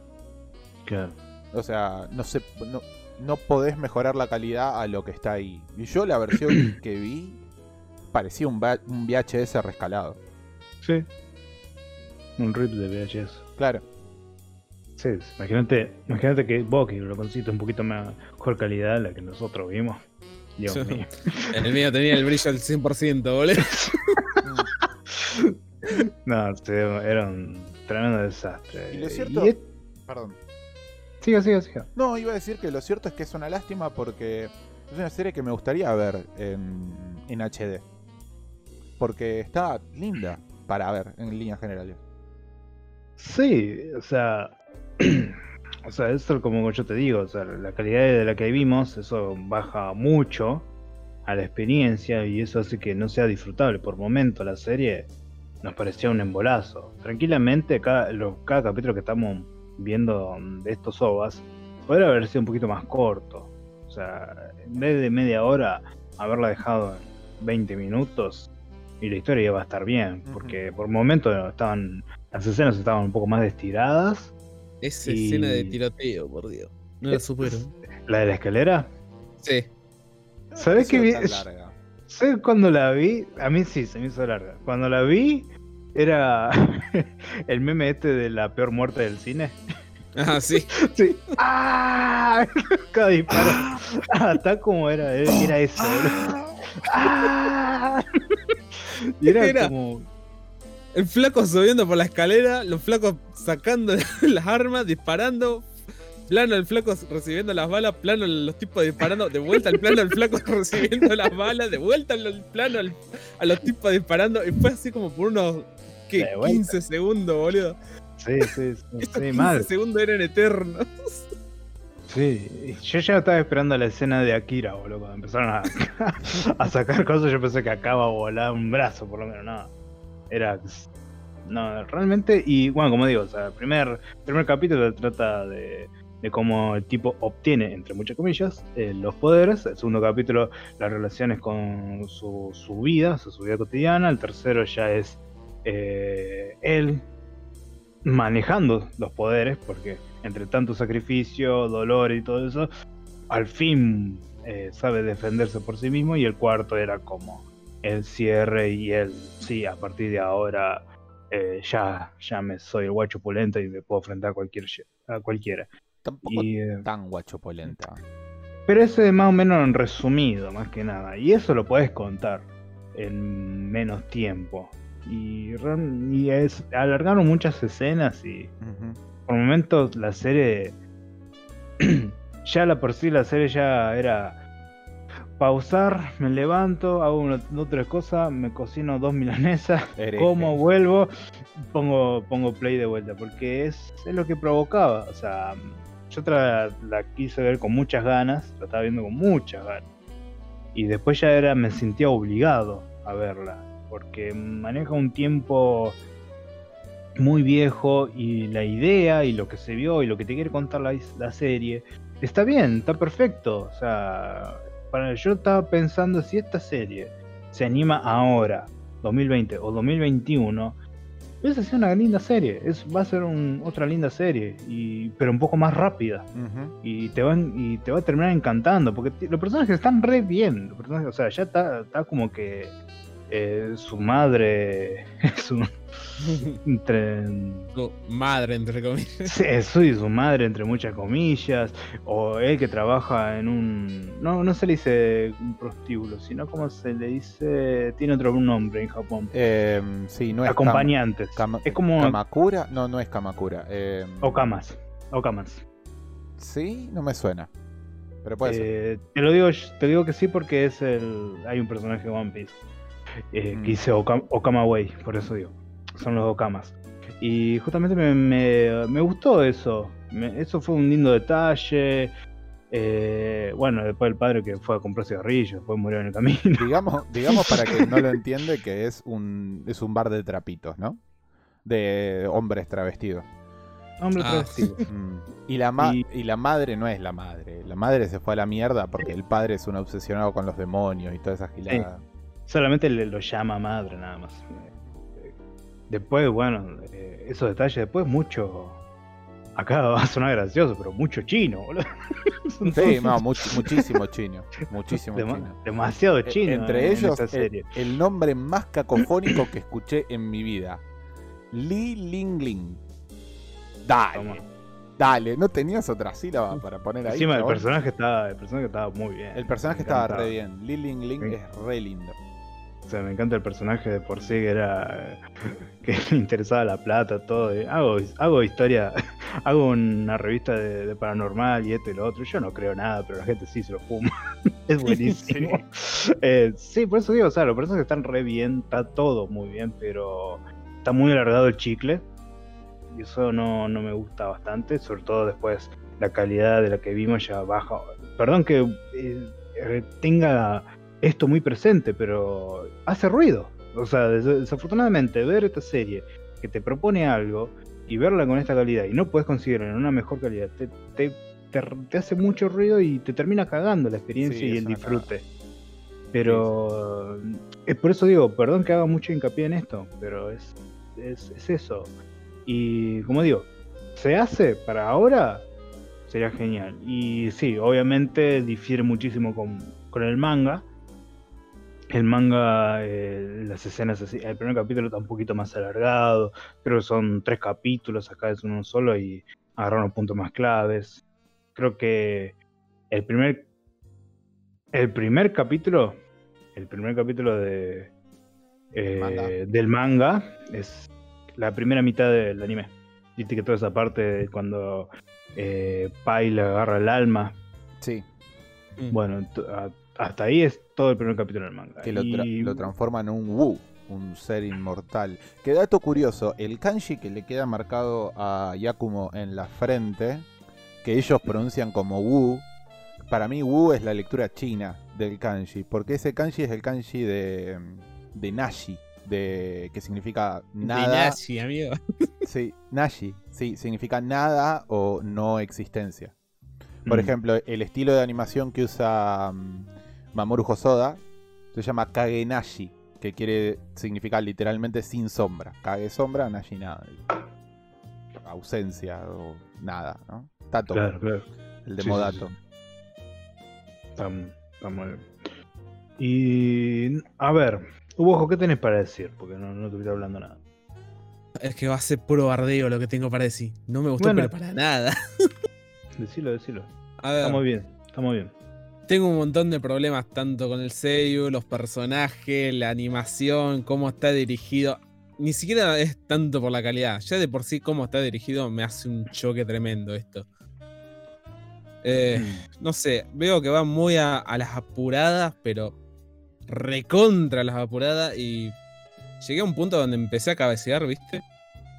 Claro. O sea, no sé, no, no podés mejorar la calidad a lo que está ahí. Y yo la versión que vi parecía un, un VHS rescalado. Sí. Un rip de VHS. Claro. Sí, imagínate, imagínate que vos que lo conseguiste un poquito mejor calidad de la que nosotros vimos. Dios Sí. mío. El mío tenía el brillo al 100%, boludo. No, era un tremendo desastre. Y lo cierto... Y es- Perdón. Siga, siga, siga. No, iba a decir que lo cierto es que es una lástima porque es una serie que me gustaría ver en, en HD. Porque está linda para ver en líneas generales. Sí, o sea, o sea, eso como yo te digo, o sea, la calidad de la que vimos, eso baja mucho a la experiencia y eso hace que no sea disfrutable. Por momento la serie nos parecía un embolazo. Tranquilamente, cada, lo- cada capítulo que estamos viendo de estos OVAs podría haber sido un poquito más corto. O sea, en vez de media hora, haberla dejado en 20 minutos y la historia iba a estar bien, porque por momentos estaban las escenas estaban un poco más estiradas. Esa Y- escena de tiroteo, por Dios. No la supero. La de la escalera, Sí. ¿sabes qué vi? ¿Sabes cuando la vi? A mí sí, se me hizo larga. Cuando la vi, era el meme este de la peor muerte del cine. Ah, sí. Sí. ¡Ah! Cada disparo. Ah, tal como era, era eso. ¡Ah! Y era, Era. como. El flaco subiendo por la escalera, los flacos sacando las armas, disparando. Plano el flaco recibiendo las balas, plano los tipos disparando, de vuelta al plano el flaco recibiendo las balas, de vuelta al plano al- a los tipos disparando. Y fue así como por unos ¿qué? De vuelta. 15 segundos, boludo. Sí, sí, sí, Estos sí, 15 mal. segundos eran eternos. Sí, yo ya estaba esperando la escena de Akira, boludo, cuando empezaron a, a sacar cosas, yo pensé que acaba a volar un brazo, por lo menos, no. Era. No, realmente, y bueno, como digo, o sea, el primer, primer capítulo trata de, de cómo el tipo obtiene, entre muchas comillas, eh, los poderes. El segundo capítulo, las relaciones con su, su vida, su, vida cotidiana. El tercero ya es eh, él manejando los poderes, porque entre tanto sacrificio, dolor y todo eso, al fin eh, sabe defenderse por sí mismo. Y el cuarto era como el cierre y él, sí, a partir de ahora ya, ya me soy el guacho pulento y me puedo enfrentar a cualquiera. Tampoco Y, eh, tan guachopolenta. pero ese es más o menos en resumido, más que nada. Y eso lo puedes contar en menos tiempo. Y, real- y es, alargaron muchas escenas y Ujú. por momentos la serie ya la por sí la serie ya era pausar, me levanto, hago una, otra cosa, me cocino dos milanesas, como vuelvo, pongo pongo play de vuelta, porque es, es lo que provocaba, o sea, yo la quise ver con muchas ganas, la estaba viendo con muchas ganas. Y después ya era me sentía obligado a verla, porque maneja un tiempo muy viejo y la idea y lo que se vio y lo que te quiere contar la, la serie está bien, está perfecto. O sea, para, yo estaba pensando si esta serie se anima ahora, 2020 o 2021, esa es una linda serie, es, va a ser un- otra linda serie, y, pero un poco más rápida. Y te van y te va a terminar encantando porque los personajes están re bien los personajes, o sea ya está, está como que eh, su madre es un entre Su Madre, entre comillas. sí, su y su madre entre muchas comillas o él que trabaja en un no no se le dice un prostíbulo sino como se le dice tiene otro nombre en Japón Em, sí, no es Kam- acompañantes es como Kamakura. No, no es Kamakura. Em, okamas okamas Sí, no me suena. Pero puede ser. Eh, te lo digo, te digo que sí porque es el. Hay un personaje de One Piece eh, Mm. que dice Oka- Okama Way, por eso digo. Son los Okamas. Y justamente me, me- me gustó eso. Me- eso fue un lindo detalle. Eh, bueno, después el padre que fue a comprar cigarrillos, después murió en el camino. Digamos, digamos para que no lo entiende que es un, es un bar de trapitos, ¿no? De hombres travestidos. Hombre Ah. travestido. Mm. Y, la ma- Y- y la madre no es la madre. La madre se fue a la mierda porque el padre es un obsesionado con los demonios y toda esa gilada. Solamente le, lo llama madre, nada más. Después, bueno, eh, esos detalles, después mucho. Acá va a sonar gracioso, pero mucho chino, boludo. Sí, no, much- muchísimo chino. Muchísimo chino. demasiado Eh, chino. Entre en ellos, el, nombre más cacofónico que escuché en mi vida. Li Ling Ling. Dale. Toma. Dale, ¿no tenías otra sílaba para poner ahí? Encima el personaje estaba, el personaje estaba muy bien. El personaje estaba re bien. Li Ling Ling Sí. es re lindo. O sea, me encanta el personaje de por sí que era que le interesaba la plata, todo. y hago, hago historia, hago una revista de, de paranormal y esto y lo otro. Yo no creo nada, pero la gente sí se lo fuma. es buenísimo. Eh, sí, por eso digo, o sea, los personajes están re bien, está todo muy bien, pero está muy alargado el chicle. Y eso no, no me gusta bastante, sobre todo después la calidad de la que vimos ya baja. Perdón que eh, eh, tenga esto muy presente, pero hace ruido. O sea, des- desafortunadamente ver esta serie que te propone algo y verla con esta calidad y no puedes conseguirla en una mejor calidad, te, te, te- te hace mucho ruido y te termina cagando la experiencia Sí, y el disfrute. Pero es por eso digo, perdón que haga mucho hincapié en esto, pero es, es, es eso. Y como digo, se hace para ahora, sería genial. Y sí, obviamente difiere muchísimo con, con el manga. El manga, eh, las escenas así, el primer capítulo está un poquito más alargado, creo que son tres capítulos, acá es uno solo y agarraron los puntos más claves. Creo que el primer el primer capítulo, el primer capítulo de eh, Manga. del manga es la primera mitad del anime. Viste que toda esa parte de cuando eh, Pai le agarra el alma. Sí, Mm. Bueno, a- hasta ahí es todo el primer capítulo del manga. que lo, tra- Y- lo transforma en un Wu, un ser inmortal. Que dato curioso, el kanji que le queda marcado a Yakumo en la frente, que ellos pronuncian como Wu, para mí Wu es la lectura china del kanji, porque ese kanji es el kanji de, de Nashi, de, que significa nada. De Nashi, amigo. Sí, Nashi, sí, significa nada o no existencia. Por Mm. ejemplo, el estilo de animación que usa mm, Mamoru Hosoda se llama Kage Nashi, que quiere significar literalmente sin sombra. Kage sombra, Nashi nada. Ausencia o nada, ¿no? Tato, Claro, claro. el de Sí, sí, Modato. sí. Está, está muy bien. Y a ver, Ojo, ¿qué tenés para decir? Porque no, no estoy hablando nada. Es que va a ser puro bardeo lo que tengo para decir. No me gustó Bueno. pero para nada. Decilo, decilo. A ver, Está muy bien, está muy bien. Tengo un montón de problemas tanto con el Seiyu, los personajes, la animación, cómo está dirigido. Ni siquiera es tanto por la calidad. Ya de por sí cómo está dirigido me hace un choque tremendo esto. Eh, no sé, veo que va muy a, a las apuradas, pero recontra las apuradas y llegué a un punto donde empecé a cabecear, ¿viste?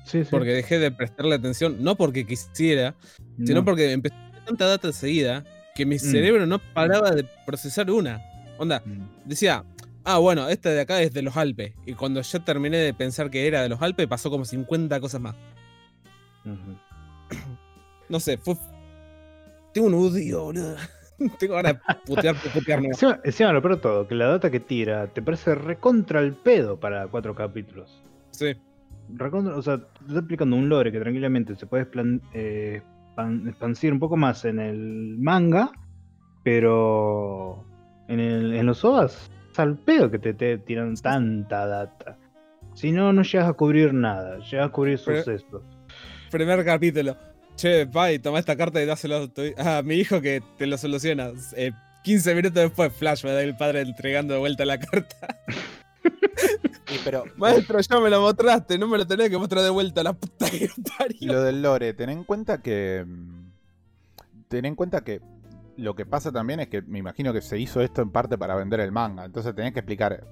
Sí, sí. Porque dejé de prestarle atención, no porque quisiera, sino No. porque empecé tanta data seguida que mi Mm. cerebro no paraba de procesar una. Onda, Mm. decía, ah, bueno, esta de acá es de los Alpes. Y cuando yo terminé de pensar que era de los Alpes, pasó como 50 cosas más. No sé, fue. Tengo un odio, boludo. Tengo ganas de putear, putear nomás. Encima, encima lo peor todo, que la data que tira te parece recontra el pedo para cuatro capítulos. Sí. Recontra- o sea, te está explicando un lore que tranquilamente se puede explan- eh, expan- expansir un poco más en el manga, pero en, el- en los OVAs es al pedo que te, te tiran tanta data. Si no, no llegas a cubrir nada, llegas a cubrir sucesos. Primer capítulo. Che, pai, toma esta carta y dáselo a, tu- a mi hijo que te lo soluciona. Eh, 15 minutos después, Flash me da el padre entregando de vuelta la carta. Y pero Maestro, ya me lo mostraste, no me lo tenés que mostrar de vuelta, la puta que lo parió. lo del lore, ten en cuenta que. mm, Ten en cuenta que lo que pasa también es que me imagino que se hizo esto en parte para vender el manga. Entonces tenés que explicar.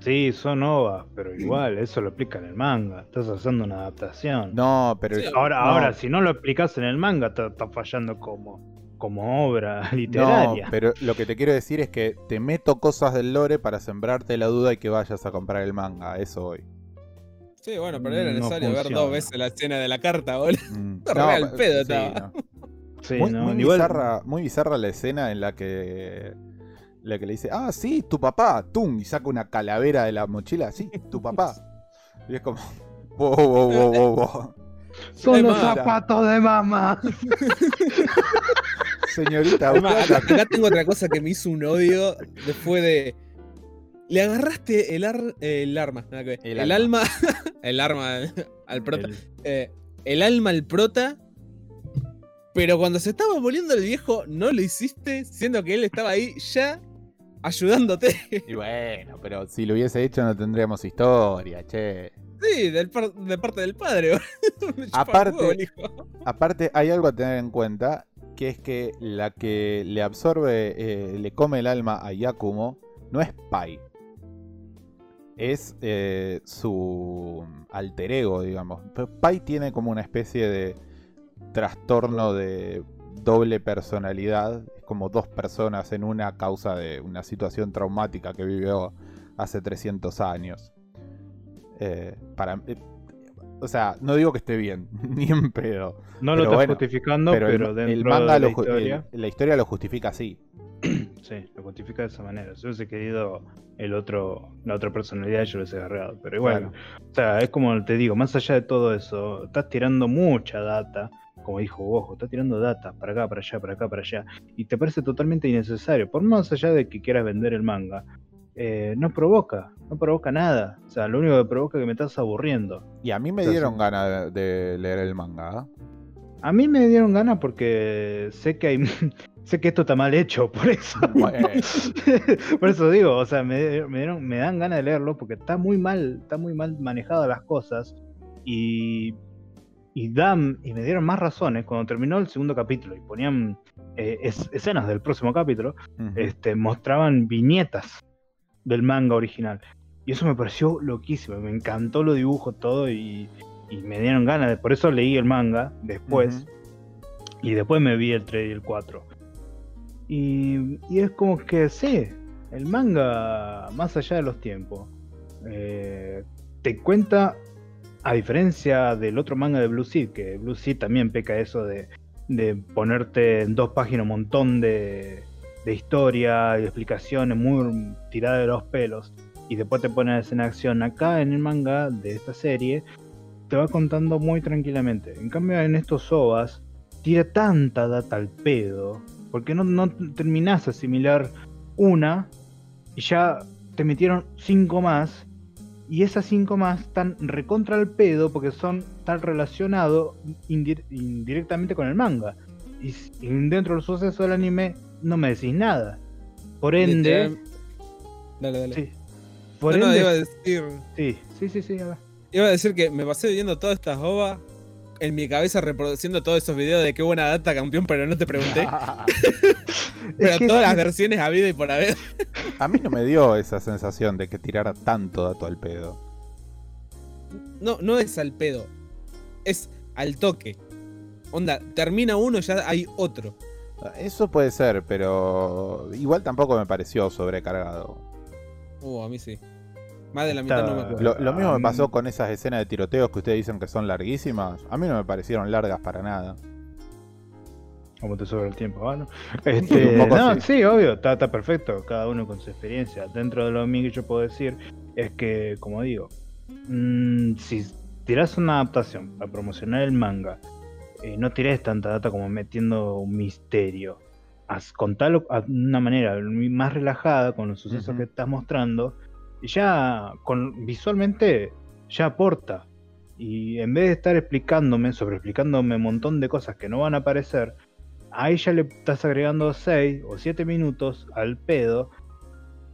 Sí, son OVAs, pero igual, eso lo explica en el manga. Estás haciendo una adaptación. No, pero. Sí, Ahora, no, ahora, si no lo explicas en el manga, estás está fallando como, como obra No, literaria. pero lo que te quiero decir es que te meto cosas del lore para sembrarte la duda y que vayas a comprar el manga. Eso hoy. Sí, bueno, pero era No necesario ver dos veces la escena de la carta, boludo. Mm, al pa- pedo sí, estaba. no. Sí, muy, no, muy igual- bizarra, muy bizarra la escena en la que la que le dice, ah, sí, tu papá, tum, y saca una calavera de la mochila, sí, tu papá. Y es como, wow, wow, wow, wow, wow. Son los zapatos de mamá. Señorita, Además, acá, acá tengo otra cosa que me hizo un odio después de. Le agarraste el, ar- el arma, nada que ver. El El, alma. alma. el arma al prota. El- eh, el alma al prota. Pero cuando se estaba muriendo el viejo, no lo hiciste, siendo que él estaba ahí ya ayudándote. Y bueno, pero si lo hubiese hecho no tendríamos historia, che. Sí, del par- de parte del padre. Aparte-. Aparte, hay algo a tener en cuenta, que es que la que le absorbe, eh, le come el alma a Yakumo, no es Pai. Es eh, su alter ego, digamos. Pai tiene como una especie de trastorno de doble personalidad. Es como dos personas en una a causa de una situación traumática que vivió hace 300 años. Eh, para, eh, o sea, no digo que esté bien, ni en pedo. No lo estás bueno, justificando, pero, pero, el, dentro el manga de la lo historia, el- la historia lo justifica así. sí, lo justifica de esa manera. Si hubiese querido el otro, la otra personalidad, yo lo hubiese agarrado. Pero igual, o sea, es como te digo, más allá de todo eso, estás tirando mucha data. Como dijo Ojo, estás tirando data para acá, para allá, para acá, para allá. Y te parece totalmente innecesario. Por más allá de que quieras vender el manga, eh, no provoca, no provoca nada. O sea, lo único que provoca es que me estás aburriendo. Y a mí me Entonces- dieron ganas de, leer el manga. A mí me dieron ganas porque sé que hay sé que esto está mal hecho, por eso. Bueno. por eso digo, o sea, me, me dieron- me dan ganas de leerlo porque está muy mal, está muy mal manejadas las cosas. Y, y dan, y me dieron más razones cuando terminó el segundo capítulo y ponían eh, es- escenas del próximo capítulo, este, mostraban viñetas del manga original. Y eso me pareció loquísimo, me encantó los dibujos, todo, y, y me dieron ganas, de- por eso leí el manga después, y después me vi el 3 y el 4. Y, y es como que sí, el manga, más allá de los tiempos, eh, te cuenta, a diferencia del otro manga de Blue Seed, que Blue Seed también peca eso de, de ponerte en dos páginas un montón de, de historia y explicaciones muy tiradas de los pelos, y después te pones en acción. Acá en el manga de esta serie, te va contando muy tranquilamente. En cambio, en estos OVAs, tira tanta data al pedo, porque no, no terminás asimilar una y ya te metieron cinco más, y esas cinco más están recontra al pedo porque son tan relacionados indir- indirectamente con el manga. Y dentro del suceso del anime no me decís nada. Por ende, Literal- Dale, dale. sí. Por no, no, ende, iba a decir. sí, sí, sí, sí, a. Iba a decir que me pasé viendo todas estas ovas en mi cabeza reproduciendo todos esos videos de qué buena data campeón, pero no te pregunté. pero Es que todas las versiones habidas y por haber. A mí no me dio esa sensación de que tirara tanto dato al pedo. No, no es al pedo. Es al toque. Onda, termina uno, ya hay otro. Eso puede ser, pero igual tampoco me pareció sobrecargado. Uh, a mí sí. Más de la mitad no me acuerdo. Lo, lo mismo me Um, pasó con esas escenas de tiroteos que ustedes dicen que son larguísimas. A mí no me parecieron largas para nada. como te sobra el tiempo, bueno. Este, Un poco no, sí, obvio, está, está perfecto, cada uno con su experiencia. Dentro de lo mío que yo puedo decir es que, como digo, mm, si tirás una adaptación para promocionar el manga, eh, no tirés tanta data como metiendo un misterio. Haz, contalo de una manera más relajada con los sucesos que estás mostrando y ya con, visualmente ya aporta. Y en vez de estar explicándome, sobre explicándome un montón de cosas que no van a aparecer, ahí ya le estás agregando 6 o 7 minutos al pedo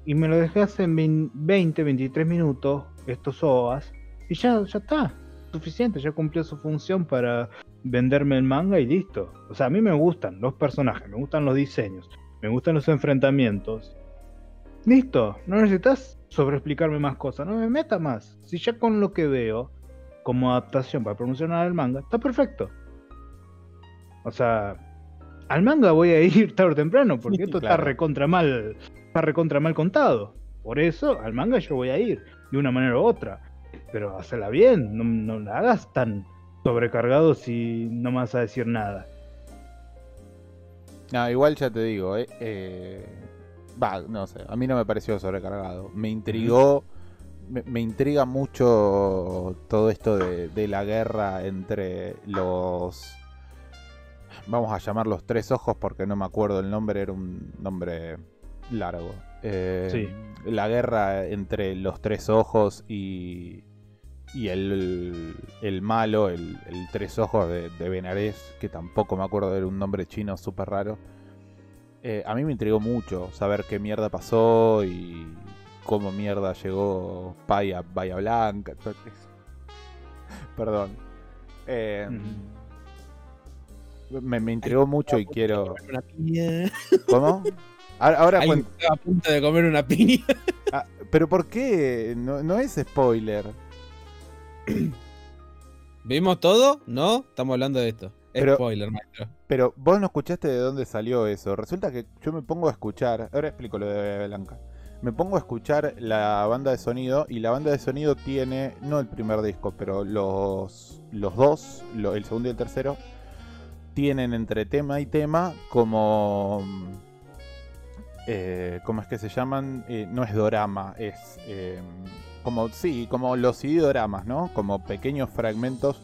y me lo dejas en vein- 20, 23 minutos, estos OVAs, y ya, ya está, suficiente, ya cumplió su función para venderme el manga y listo. O sea, a mí me gustan los personajes, me gustan los diseños, me gustan los enfrentamientos. Listo, no necesitas sobreexplicarme más cosas, no me meta más. Si ya con lo que veo como adaptación para promocionar el manga, está perfecto. O sea, al manga voy a ir tarde o temprano, porque esto está recontra mal, está recontra mal contado. Por eso, al manga yo voy a ir, de una manera u otra. Pero hazla bien, no, no la hagas tan sobrecargado si no me vas a decir nada. No, igual ya te digo, eh, eh, no sé, a mí no me pareció sobrecargado. Me intrigó, me, me intriga mucho todo esto de, de la guerra entre los, vamos a llamarlos tres ojos porque no me acuerdo el nombre, era un nombre largo. Eh, Sí. La guerra entre los tres ojos y, y el, el malo, el, el tres ojos de, de Benares, que tampoco me acuerdo, era un nombre chino súper raro. Eh, a mí me intrigó mucho saber qué mierda pasó y cómo mierda llegó Pai a Bahía Blanca. Perdón. Eh, me, me intrigó mucho y quiero. Una piña. ¿Cómo? Ahora, estaba a punto de comer una piña. Ah, pero ¿por qué? No, no es spoiler. ¿Vimos todo? ¿No? Estamos hablando de esto. Pero- Spoiler, maestro. Pero vos no escuchaste de dónde salió eso. Resulta que yo me pongo a escuchar. Ahora explico lo de Blanca. Me pongo a escuchar la banda de sonido y la banda de sonido tiene, no el primer disco, pero los, los dos, lo- el segundo y el tercero, tienen entre tema y tema como... Eh, ¿Cómo es que se llaman? Eh, no es dorama, es eh, como, sí, como los ideoramas, ¿no? Como pequeños fragmentos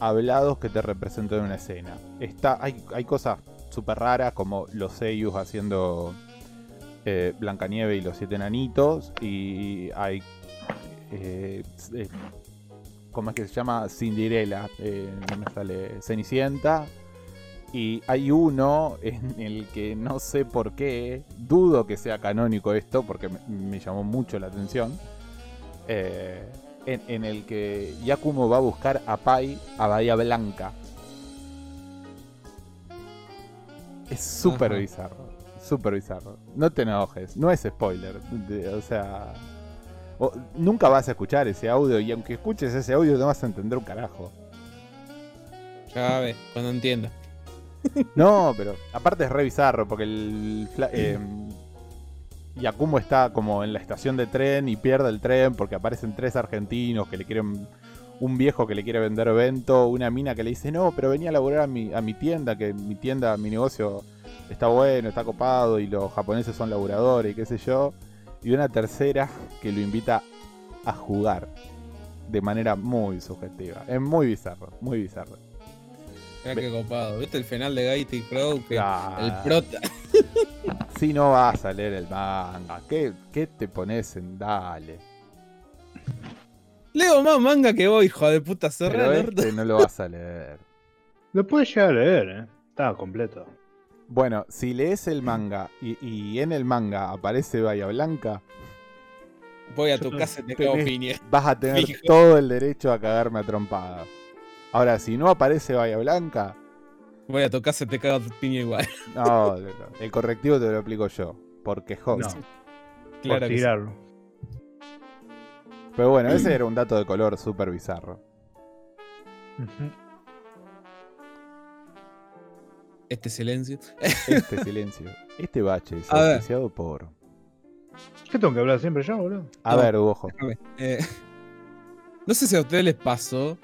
hablados que te representan una escena. Está, hay, hay cosas súper raras como los seiyus haciendo eh, Blancanieve y los siete enanitos y hay eh, eh, ¿cómo es que se llama? Cinderella, eh, Cenicienta Y hay uno en el que no sé por qué, dudo que sea canónico esto, porque me llamó mucho la atención, eh, en, en el que Yakumo va a buscar a Pai a Bahía Blanca. Es súper bizarro, súper bizarro. No te enojes, no es spoiler, de- o sea... o- nunca vas a escuchar ese audio y aunque escuches ese audio no vas a entender un carajo. Ya ves, cuando entienda. No, pero aparte es re bizarro porque el eh, Yakumo está como en la estación de tren y pierde el tren porque aparecen tres argentinos que le quieren un viejo que le quiere vender evento, una mina que le dice, "No, pero venía a laburar a mi, a mi tienda, que mi tienda, mi negocio está bueno, está copado y los japoneses son laburadores y qué sé yo." Y una tercera que lo invita a jugar de manera muy subjetiva. Es muy bizarro, muy bizarro. Mirá qué copado. ¿Viste el final de Gaity Crow? Que Ah. el prota. Si no vas a leer el manga, ¿qué, qué te pones en dale? Leo más manga que vos, hijo de puta. Pero orto. este no lo vas a leer. Lo puedes llegar a leer, ¿eh? Estaba completo. Bueno, si lees el manga y, y en el manga aparece Bahía Blanca, Voy a tu casa y te cago piña. vas a tener Fijo. todo el derecho a cagarme a trompada. Ahora, si no aparece Bahía Blanca, Voy a tu casa y te cago piña igual. no, el correctivo te lo aplico yo, porque joven. No, Claro por que sí. tirarlo. Pero bueno, ese era un dato de color súper bizarro. Este silencio. Este silencio, este bache es auspiciado por... ¿Qué tengo que hablar siempre yo, boludo? A No. ver, ojo. Eh, no sé si a ustedes les pasó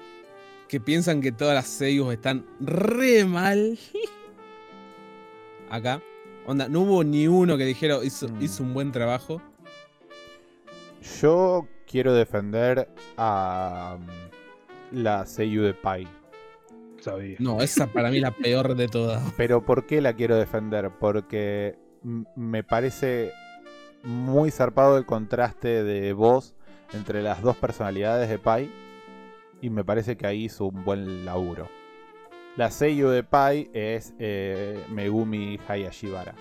que piensan que todas las seiyus están re mal. Acá. Onda, no hubo ni uno que dijera hizo, Mm. hizo un buen trabajo. Yo quiero defender a mm, la Seiyu de Pai. Sabía. No, esa para mí es la peor de todas. Pero ¿por qué la quiero defender? Porque me parece muy zarpado el contraste de voz entre las dos personalidades de Pai. Y me parece que ahí hizo un buen laburo. La Seiyu de Pai es eh, Megumi Hayashibara.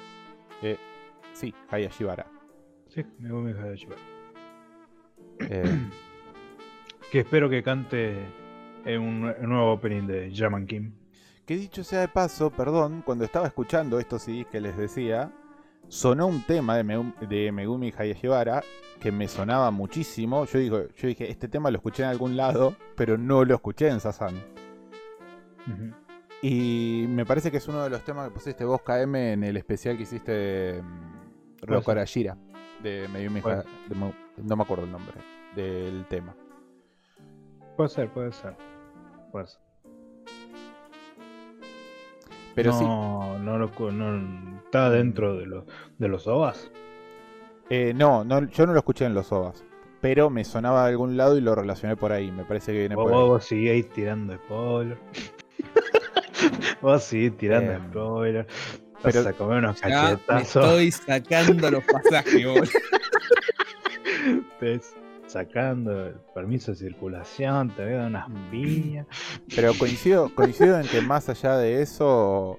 Eh, sí, Hayashibara. Sí, me voy a dejar de llevar. Eh, Que espero que cante en un, un nuevo opening de Jaman Kim. Que dicho sea de paso, perdón, cuando estaba escuchando estos CDs que les decía, sonó un tema de, Megumi, de Megumi Hayashibara que me sonaba muchísimo. Yo, digo, yo dije, este tema lo escuché en algún lado, pero no lo escuché en Sasan. Y me parece que es uno de los temas que pusiste vos, KM, en el especial que hiciste de mm, Arashira, de Megumi de Mo- No me acuerdo el nombre del tema. Puede ser, puede ser. Puede ser. Pero sí, no, no, lo no está dentro de los de los OVAs. Eh, no, no, yo no lo escuché en los OVAs. Pero me sonaba de algún lado y lo relacioné por ahí. Me parece que viene Vos, por ahí. vos seguís tirando spoiler. vos seguís tirando Em, spoiler. pero- Vas a comer unos me cachetazos. estoy sacando los pasajes, boludo. Sacando el permiso de circulación, te dar unas Mm. piñas. Pero coincido, coincido en que más allá de eso,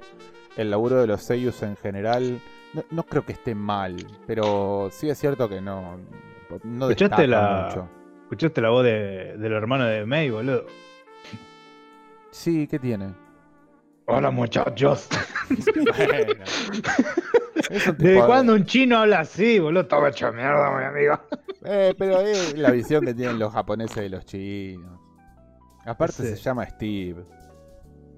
el laburo de los sellos en general, no, no creo que esté mal. Pero sí es cierto que no, no ¿Escuchaste la- mucho. ¿Escuchaste la voz de, del hermano de May, boludo? Sí, ¿qué tiene? Hola muchachos. Bueno. ¿Desde cuándo un chino habla así, boludo? Estaba hecho mierda, mi amigo. Eh, pero es la visión que tienen los japoneses de los chinos. Aparte se llama Steve.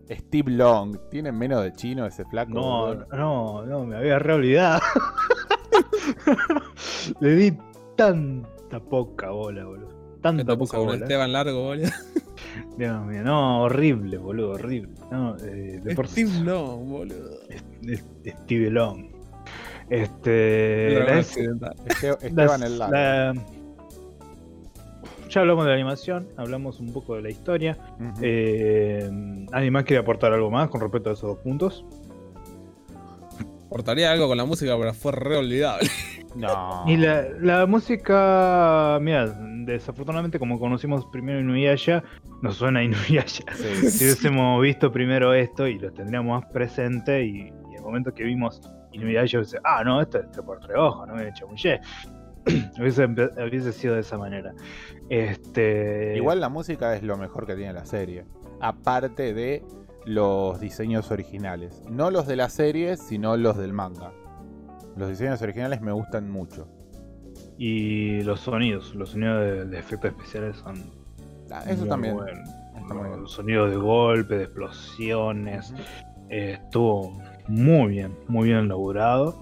Steve Long. ¿Tiene menos de chino ese flaco? No, no, no, me había reolvidado. Le di tanta poca bola, boludo. ¿Qué Tanta poca bola. Esteban Largo, boludo? Dios mío, no, horrible, boludo, horrible. No, eh, de por sí. Steve no, boludo. Steve Long. Este. La-. Este- las- Esteban el la- ya hablamos de la animación, hablamos un poco de la historia. Ujú. Eh, ¿Alguien más quiere aportar algo más con respecto a esos dos puntos? Portaría algo con la música, pero fue re olvidable. No. Y la, la música, mira, desafortunadamente como conocimos primero Inuyasha, nos suena a Inuyasha. Sí. Si hubiésemos visto primero esto y lo tendríamos más presente y, y el momento que vimos Inuyasha, dice, ah, no, esto es por tres ojos, no me chamullé. hubiese, hubiese sido de esa manera. Este, Igual la música es lo mejor que tiene la serie. Aparte de los diseños originales. No los de la serie, sino los del manga. Los diseños originales me gustan mucho. Y los sonidos, los sonidos de, de efectos especiales son Ah, eso muy también. Los sonidos de golpe, de explosiones. eh, estuvo muy bien, muy bien logrado.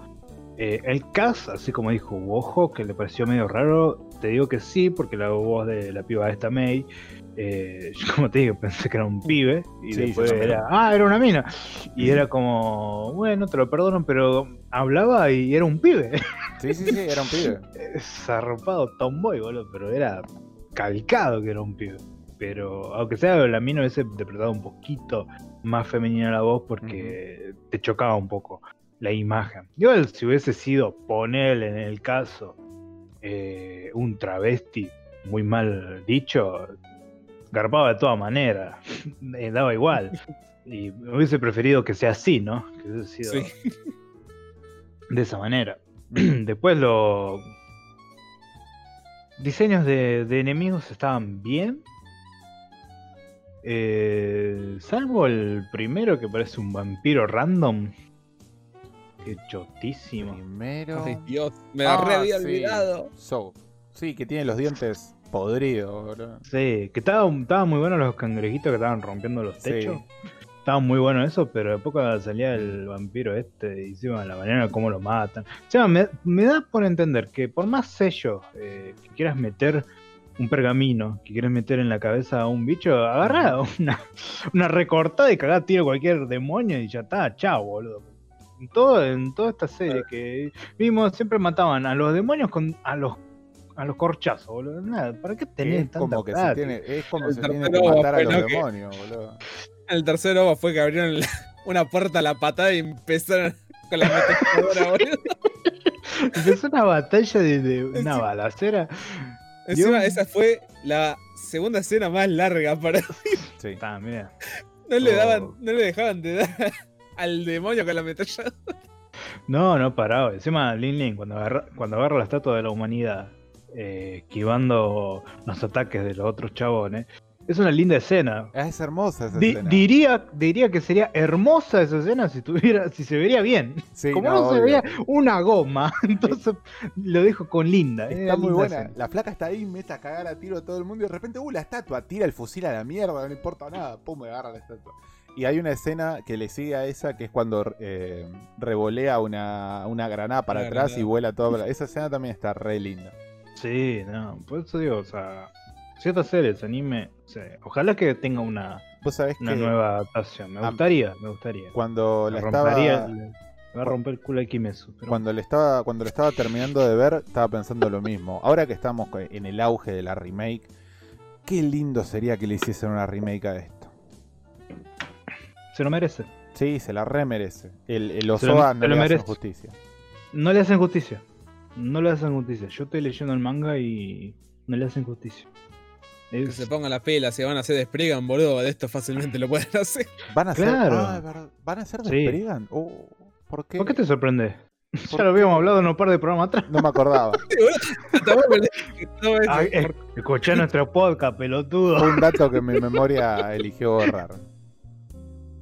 Eh, el cast, así como dijo Bojo, que le pareció medio raro, te digo que sí, porque la voz de la piba esta May, eh, yo como te digo, pensé que era un pibe, y Sí, después era, ah, era una mina. Y era como, bueno, te lo perdono, pero hablaba y era un pibe. Sí, sí, sí, era un pibe. zarpado tomboy, boludo, pero era calcado que era un pibe. Pero aunque sea la mina hubiese interpretado un poquito más femenina la voz porque te chocaba un poco la imagen. Igual si hubiese sido ponerle en el caso eh, un travesti muy mal dicho, garpaba de todas maneras, eh, daba igual. Y me hubiese preferido que sea así, ¿no? Que hubiese sido Sí. de esa manera. Después los diseños de, de enemigos estaban bien. Eh, salvo el primero que parece un vampiro random. Qué chotísimo. Primero. Ay, Dios, me Ah, re había sí. olvidado. So. Sí, que tiene los dientes podridos, boludo. Sí, que estaban estaban muy buenos los cangrejitos que estaban rompiendo los Sí. techos. Estaban muy buenos eso, pero de poco salía el vampiro este y encima la manera como lo matan. O sea, me, me da por entender que por más sello eh, que quieras meter un pergamino, que quieras meter en la cabeza a un bicho, agarra una, una recortada y cagá tiro cualquier demonio y ya está, chao, boludo. En, todo, en toda esta serie que vimos, siempre mataban a los demonios con a los a los corchazos, boludo. Nada, ¿para qué tenés es tanta como que se plata? tiene, es como El se tiene que tercero matar a fue, los demonios, boludo. El tercer OVA fue que abrieron la- una puerta a la patada y empezaron con la metralladora, boludo. Empezó una batalla de, de una balacera. Encima, Dios. esa fue la segunda escena más larga para Sí. Ah, mira. No le Oh. daban, no le dejaban de dar al demonio con la metralladora. No, no paraba. Encima Lin Lin, cuando agarra, cuando agarra la estatua de la humanidad, eh, esquivando los ataques de los otros chabones, es una linda escena. Es hermosa esa Di- escena. diría, diría que sería hermosa esa escena si tuviera, si se vería bien. Sí, Como no, no, se obvio. veía una goma, entonces lo dejo con linda. es Está muy linda buena. escena. La flaca está ahí, mete a cagar a tiro a todo el mundo y de repente, uh, la estatua, tira el fusil a la mierda, no importa nada, pum, me agarra la estatua. Y hay una escena que le sigue a esa que es cuando eh, revolea una, una granada para Una atrás y vuela toda. Esa escena también está re linda. Sí, no, por eso digo, o sea, ciertas series, anime, o sea, ojalá que tenga una, Vos sabés una que nueva adaptación. Me gustaría, me gustaría. cuando Me la rompería, estaba. le, le va a romper el culo a Kimetsu. Pero Cuando le estaba, cuando lo estaba terminando de ver, estaba pensando lo mismo. Ahora que estamos en el auge de la remake, qué lindo sería que le hiciesen una remake a esto. se lo merece. Sí, se la remerece. El, el Osoa no le hace merece. justicia. No le hacen justicia. No le hacen justicia. Yo estoy leyendo el manga y no le hacen justicia. Que se pongan las pilas, si van a hacer despliegan, boludo, de esto fácilmente lo pueden hacer. Van a ser. Claro. Ah, es verdad. ¿Van a ser de Sí. Oh, ¿Por qué? ¿Por qué te sorprende? ¿Por Ya lo habíamos qué? hablado en un par de programas atrás. No me acordaba. Tampoco le- no es- Ay, escuchá nuestro podcast, pelotudo. Fue un dato que mi memoria eligió borrar.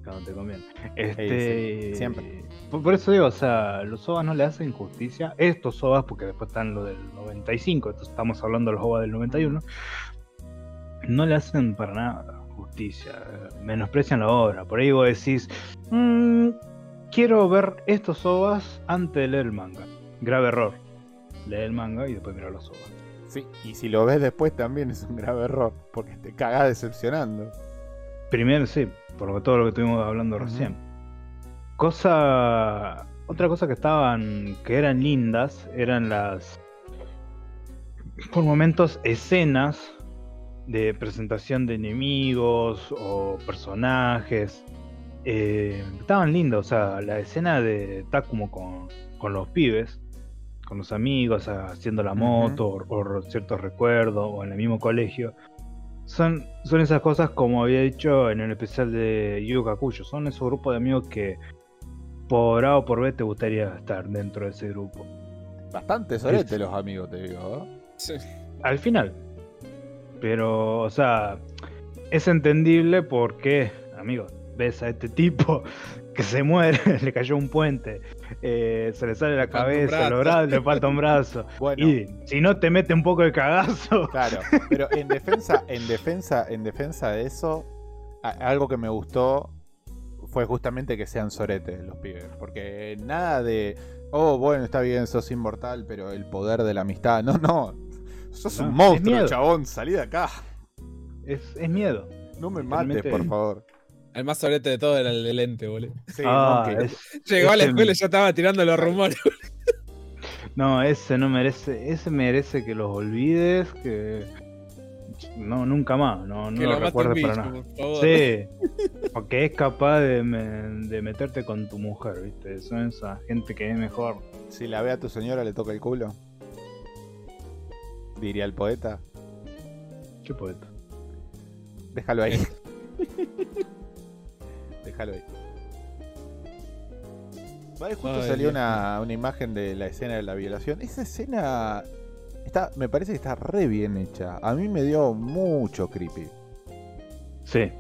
Cuando te conviene. Este, sí, siempre. Por, por eso digo, o sea, los OVAs no le hacen justicia. Estos OVAs, porque después están los del 95, entonces estamos hablando de los OVAs del 91. No le hacen para nada justicia. Menosprecian la obra. Por ahí vos decís, "Mm, quiero ver estos OVAs antes de leer el manga. Grave error. Lee el manga y después mira los OVAs. Sí, y si lo ves después también es un grave error, porque te cagás decepcionando. Primero, sí, por lo que todo lo que estuvimos hablando recién. Cosa. Otra cosa que estaban. que eran lindas. eran las. por momentos escenas de presentación de enemigos o personajes. eh, estaban lindas, o sea, la escena de Takumo con, con los pibes. con los amigos, haciendo la moto, o, o ciertos recuerdos, o en el mismo colegio. Son, son esas cosas como había dicho en el especial de Yu Hakusho. Son esos grupos de amigos que por A o por B te gustaría estar dentro de ese grupo. Bastante sorete los amigos, te digo. ¿eh? Sí. Al final. Pero, o sea, es entendible porque, amigos, ves a este tipo que se muere, le cayó un puente, eh, se le sale la cabeza, brazo. los brazos, le falta un brazo. Bueno, Y si no te mete un poco de cagazo, claro. Pero en defensa, en defensa, en defensa de eso, algo que me gustó fue justamente que sean soretes los pibes. Porque nada de. Oh, bueno, está bien, sos inmortal, pero el poder de la amistad. No, no. Sos No, un es monstruo, chabón. Salí de acá. es, es miedo. No me mates, por favor. El más sorete de todo era el de lente, boludo. Sí, Ah, es- Llegó a la escuela y ya estaba tirando los rumores. No, ese no merece, ese merece que los olvides, que no, nunca más, no, no que lo recuerdes para nada. por favor. Sí, porque es capaz de, me- de meterte con tu mujer, ¿viste? Son esa gente que es mejor. Si la ve a tu señora, le toca el culo. Diría el poeta. Qué poeta. Déjalo ahí. Déjalo ahí. Vale, justo Ay, salió una, una imagen de la escena de la violación. Esa escena está, me parece que está re bien hecha. A mí me dio mucho creepy. Sí,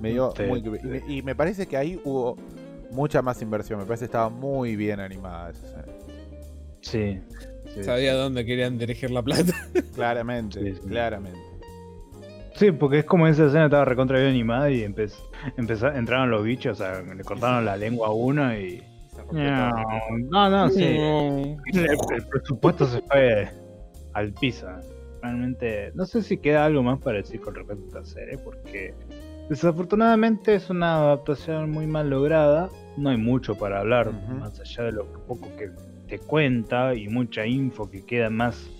Me dio Sí. muy creepy. Y me, y me parece que ahí hubo mucha más inversión. Me parece que estaba muy bien animada esa escena. sí. Sí. Sabía dónde querían dirigir la plata. Claramente, Sí, sí. claramente. Sí, porque es como esa escena estaba recontra bien animada y empezó, entraron los bichos, o sea, le cortaron la lengua a uno y... Todo. No, no, sí. No. El, el presupuesto se fue al piso. Realmente, no sé si queda algo más para decir con respecto a esta serie, porque desafortunadamente es una adaptación muy mal lograda. No hay mucho para hablar, más allá de lo poco que te cuenta y mucha info que queda más,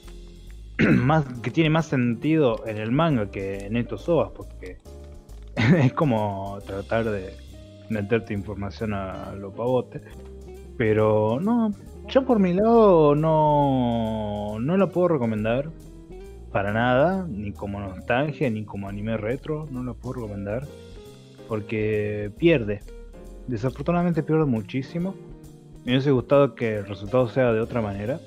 más que tiene más sentido en el manga que en estos ovas, porque es como tratar de meterte información a lo pavote. Pero no, yo por mi lado no, no la puedo recomendar para nada, ni como nostalgia, ni como anime retro, no la puedo recomendar. Porque pierde. Desafortunadamente pierde muchísimo. Me hubiese gustado que el resultado sea de otra manera.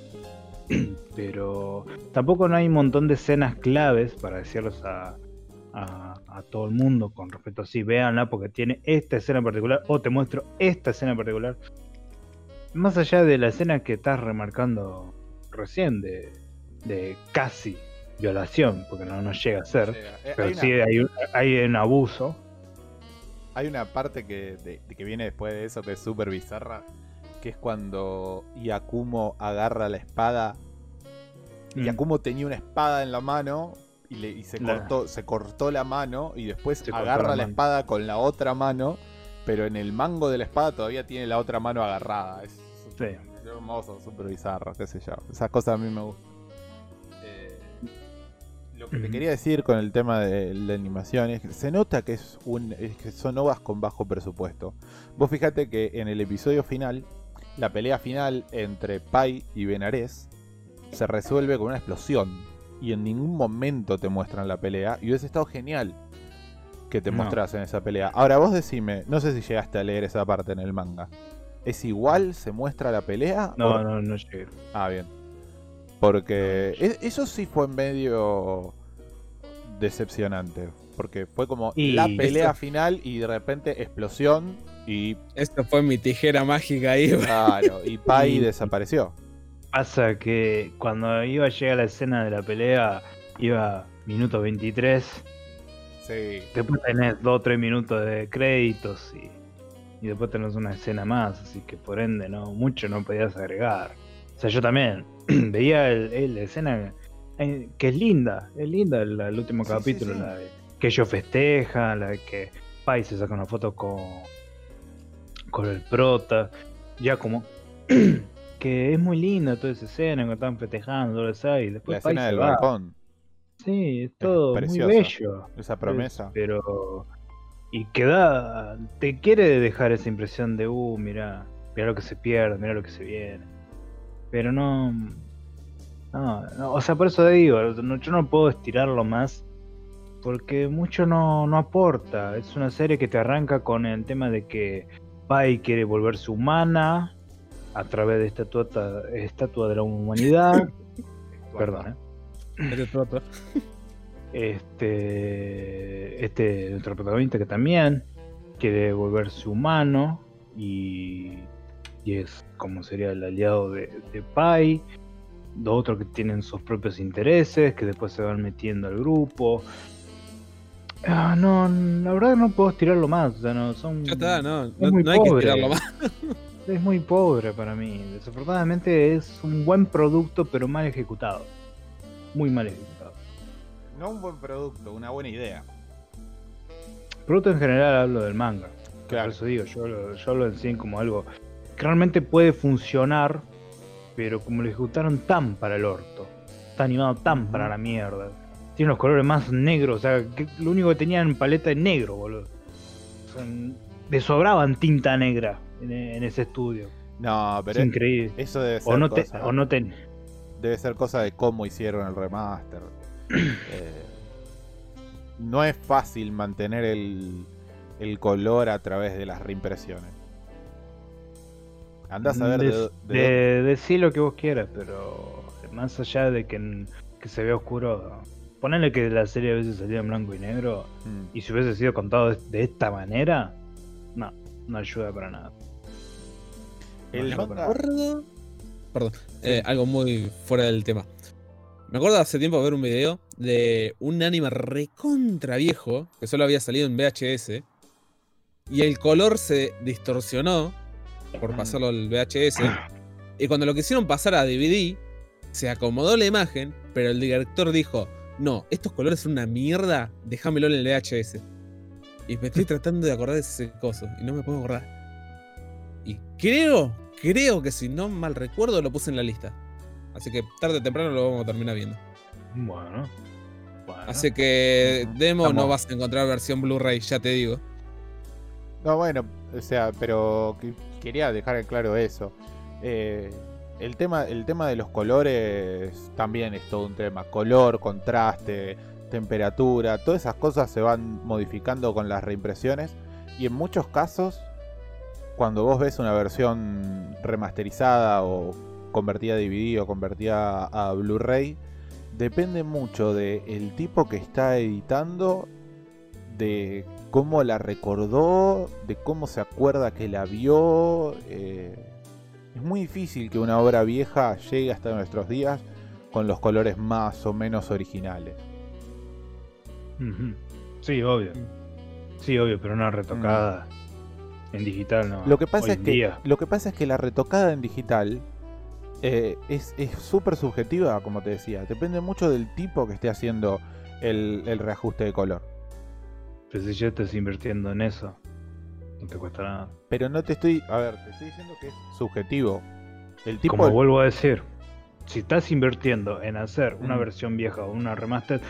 Pero tampoco no hay un montón de escenas claves para decirles a, a, a todo el mundo con respecto a sí, véanla porque tiene esta escena en particular o te muestro esta escena en particular. Más allá de la escena que estás remarcando recién de, de casi violación, porque no, no llega a ser, Eh, pero hay una- sí hay, un- hay un abuso. Hay una parte que, de que viene después de eso que es súper bizarra, que es cuando Yakumo agarra la espada. Mm. Yakumo tenía una espada en la mano y, le, y se, La- cortó, se cortó la mano y después Se agarra la espada con la otra mano, pero en el mango de la espada todavía tiene la otra mano agarrada. Es Sí. hermoso, súper bizarro, qué sé yo. Esas cosas a mí me gustan. Eh, lo que te quería decir con el tema de la animación es que se nota que es un es que son ovas con bajo presupuesto. Vos fíjate que en el episodio final, la pelea final entre Pai y Benares se resuelve con una explosión y en ningún momento te muestran la pelea y hubiese estado genial que te No. mostrasen esa pelea. Ahora vos decime, no sé si llegaste a leer esa parte en el manga. ¿Es igual? ¿Se muestra la pelea? No, ¿O- no, no llegué. Ah, bien. Porque e- eso sí fue medio decepcionante. Porque fue como Y la pelea esto- final y de repente explosión y Esta fue mi tijera mágica ahí. claro, y Pai Y- desapareció. Pasa que cuando iba a llegar la escena de la pelea, iba minuto 23. Sí. Después tenés 2 o 3 minutos de créditos y, y después tenés una escena más, así que por ende no mucho no podías agregar. O sea, yo también veía el, el- la escena eh, que es linda, es linda el, el último Sí, sí, capítulo, sí. la de que ellos festejan, la de que Pai se saca una foto con, con el prota, ya como que es muy linda toda esa escena cuando están festejando, todo eso, y La después Pai escena del va. balcón, Sí, es todo muy bello. esa promesa. Es- pero. Y queda. Te quiere dejar esa impresión de, uh, mira, mira lo que se pierde, mira lo que se viene. Pero no, no, no, o sea, por eso digo, no- yo no puedo estirarlo más porque mucho no, no aporta. Es una serie que te arranca con el tema de que Pai quiere volverse humana a través de esta estatua, estatua de la humanidad. Perdón, ¿eh? Este. Este, este nuestro protagonista que también quiere volverse humano y, y es como sería el aliado de, de Pai. Los otros que tienen sus propios intereses, que después se van metiendo al grupo. Ah, no, la verdad no puedo estirarlo más. O sea, no, son, Ya está, no, Es no, muy no hay que pobre. tirarlo más. Es muy pobre para mí. Desafortunadamente es un buen producto, pero mal ejecutado. Muy mal ejecutado. No un buen producto, una buena idea. Producto en general hablo del manga. Claro. Por eso digo, yo lo, yo lo enseño como algo que realmente puede funcionar, pero como lo ejecutaron tan para el orto, está animado tan para la mierda. Tiene los colores más negros, o sea, que lo único que tenían paleta es negro, boludo. O sea, le sobraban tinta negra en, en ese estudio. No, Es pero increíble. eso debe ser O no, te, cosa, o no te- debe ser cosa de cómo hicieron el remaster. Eh, no es fácil mantener el, el color a través de las reimpresiones. Andás a ver de, de, de de- decir lo que vos quieras, pero más allá de que, que se vea oscuro, ponele que la serie a veces salía en blanco y negro, Mm. y si hubiese sido contado de, esta manera, no, no ayuda para nada. El No, manga- acuerdo. Perdón, eh, algo muy fuera del tema. Me acuerdo hace tiempo ver un video de un anime recontra viejo que solo había salido en VHS y el color se distorsionó por pasarlo al VHS y cuando lo quisieron pasar a DVD se acomodó la imagen, pero el director dijo, no, estos colores son una mierda, déjamelo en el VHS. Y me estoy tratando de acordar de ese coso y no me puedo acordar. Y creo, creo que si no mal recuerdo lo puse en la lista. Así que tarde o temprano lo vamos a terminar viendo. Bueno, bueno. Así que demo no vas a encontrar versión Blu-ray, ya te digo. No, bueno, o sea, pero que- quería dejar en claro eso. Eh, el, tema, el tema de los colores también es todo un tema. Color, contraste, temperatura, todas esas cosas se van modificando con las reimpresiones. Y en muchos casos, cuando vos ves una versión remasterizada o convertida a DVD o convertida a Blu-ray, depende mucho del tipo que está editando, de cómo la recordó, de cómo se acuerda que la vio. eh, es muy difícil que una obra vieja llegue hasta nuestros días con los colores más o menos originales. Sí, obvio. Sí, obvio, pero una retocada en digital no. Lo que pasa Hoy es que día. lo que pasa es que la retocada en digital eh, es es súper subjetiva, como te decía. Depende mucho del tipo que esté haciendo el, el reajuste de color. Pero si ya estás invirtiendo en eso, no te cuesta nada. Pero no te estoy, a ver, te estoy diciendo que es subjetivo. El tipo Como vuelvo a decir, si estás invirtiendo en hacer una Mm. versión vieja o una remaster,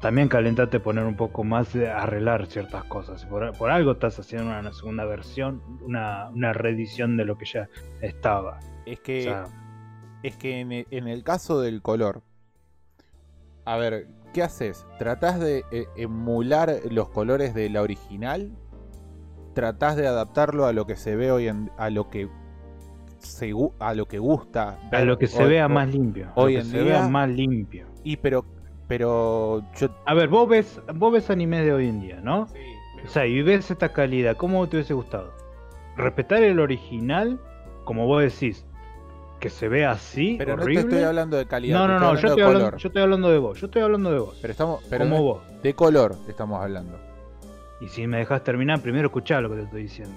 también calentate poner un poco más de arreglar ciertas cosas. Por, por algo estás haciendo una segunda versión, una, una reedición de lo que ya estaba. es O que sea, es que en e- en el caso del color, a ver, ¿qué haces? ¿Tratás de eh, emular los colores de la original? ¿Tratás de adaptarlo a lo que se ve hoy en a lo que se a lo que gusta? a lo que se hoy- vea más limpio. hoy en se día- vea más limpio. Y pero pero yo A ver, vos ves, vos ves anime de hoy en día, ¿no? O sea, y ves esta calidad, ¿cómo te hubiese gustado? ¿Respetar el original, como vos decís, que se ve así, pero no horrible? te estoy hablando de calidad, no, no, no, yo estoy hablando yo estoy hablando de vos, yo estoy hablando de vos. Pero estamos pero como no- vos. de color estamos hablando. Y si me dejas terminar, primero escuchá lo que te estoy diciendo.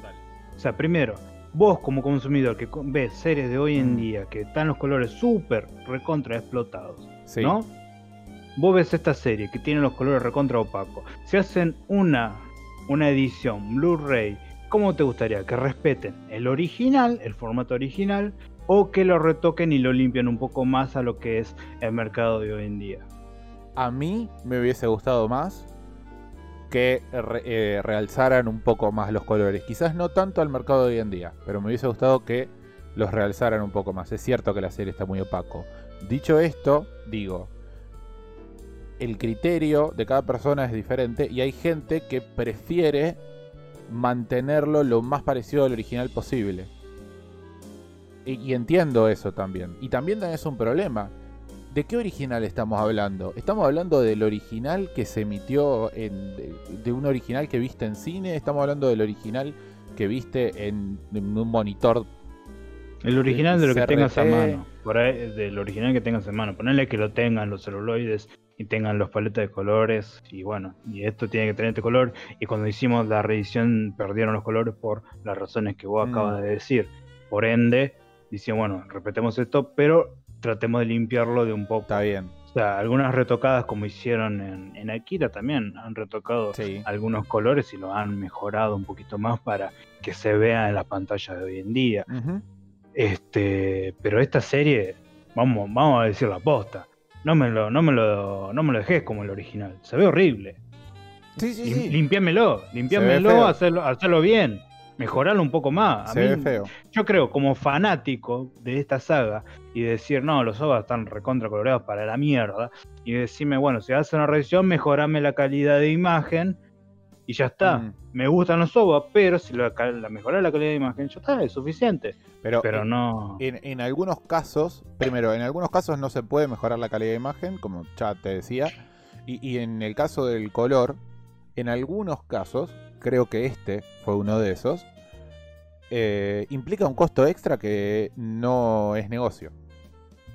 O sea, primero, vos como consumidor que ves series de hoy en Mm. día que están los colores súper recontra explotados, Sí. ¿no? Vos ves esta serie que tiene los colores recontra opacos. Si hacen una, una edición Blu-ray, ¿cómo te gustaría? ¿Que respeten el original, el formato original, o que lo retoquen y lo limpien un poco más a lo que es el mercado de hoy en día? A mí me hubiese gustado más que eh, realzaran un poco más los colores. Quizás no tanto al mercado de hoy en día, pero me hubiese gustado que los realzaran un poco más. Es cierto que la serie está muy opaco. Dicho esto, digo, el criterio de cada persona es diferente y hay gente que prefiere mantenerlo lo más parecido al original posible. Y entiendo eso también. Y también es un problema. ¿De qué original estamos hablando? ¿Estamos hablando del original que se emitió en, de, de un original que viste en cine? ¿Estamos hablando del original que viste en, en un monitor? El original de lo que tengas a mano. Por ahí, del original que tengas en mano. Ponerle que lo tengan los celuloides y tengan los paletas de colores. Y bueno, y esto tiene que tener este color. Y cuando hicimos la reedición perdieron los colores por las razones que vos Mm. acabas de decir. Por ende, decían, bueno, repetemos esto, pero tratemos de limpiarlo de un poco. Está bien. O sea, algunas retocadas como hicieron en, en Akira también han retocado Sí. algunos colores y lo han mejorado un poquito más para que se vea en las pantallas de hoy en día. Este, pero esta serie, vamos, vamos a decir la posta. No me lo, no me lo, no me lo dejes como el original. Se ve horrible. Sí, sí, Lim- sí. Limpiámelo, limpiámelo, hacerlo, hacerlo bien, mejorarlo un poco más. A Se mí- ve feo. Yo creo, como fanático de esta saga, y decir, no, los OVA están recontra coloreados para la mierda, y decirme, bueno, si haces una revisión, mejorame la calidad de imagen, y ya está. Mm. Me gustan los OVA, pero si la, la mejorar la calidad de imagen, ya está, es suficiente. Pero, Pero en, no. en, en algunos casos, primero, en algunos casos no se puede mejorar la calidad de imagen, como ya te decía. Y, y en el caso del color, en algunos casos, creo que este fue uno de esos, eh, implica un costo extra que no es negocio.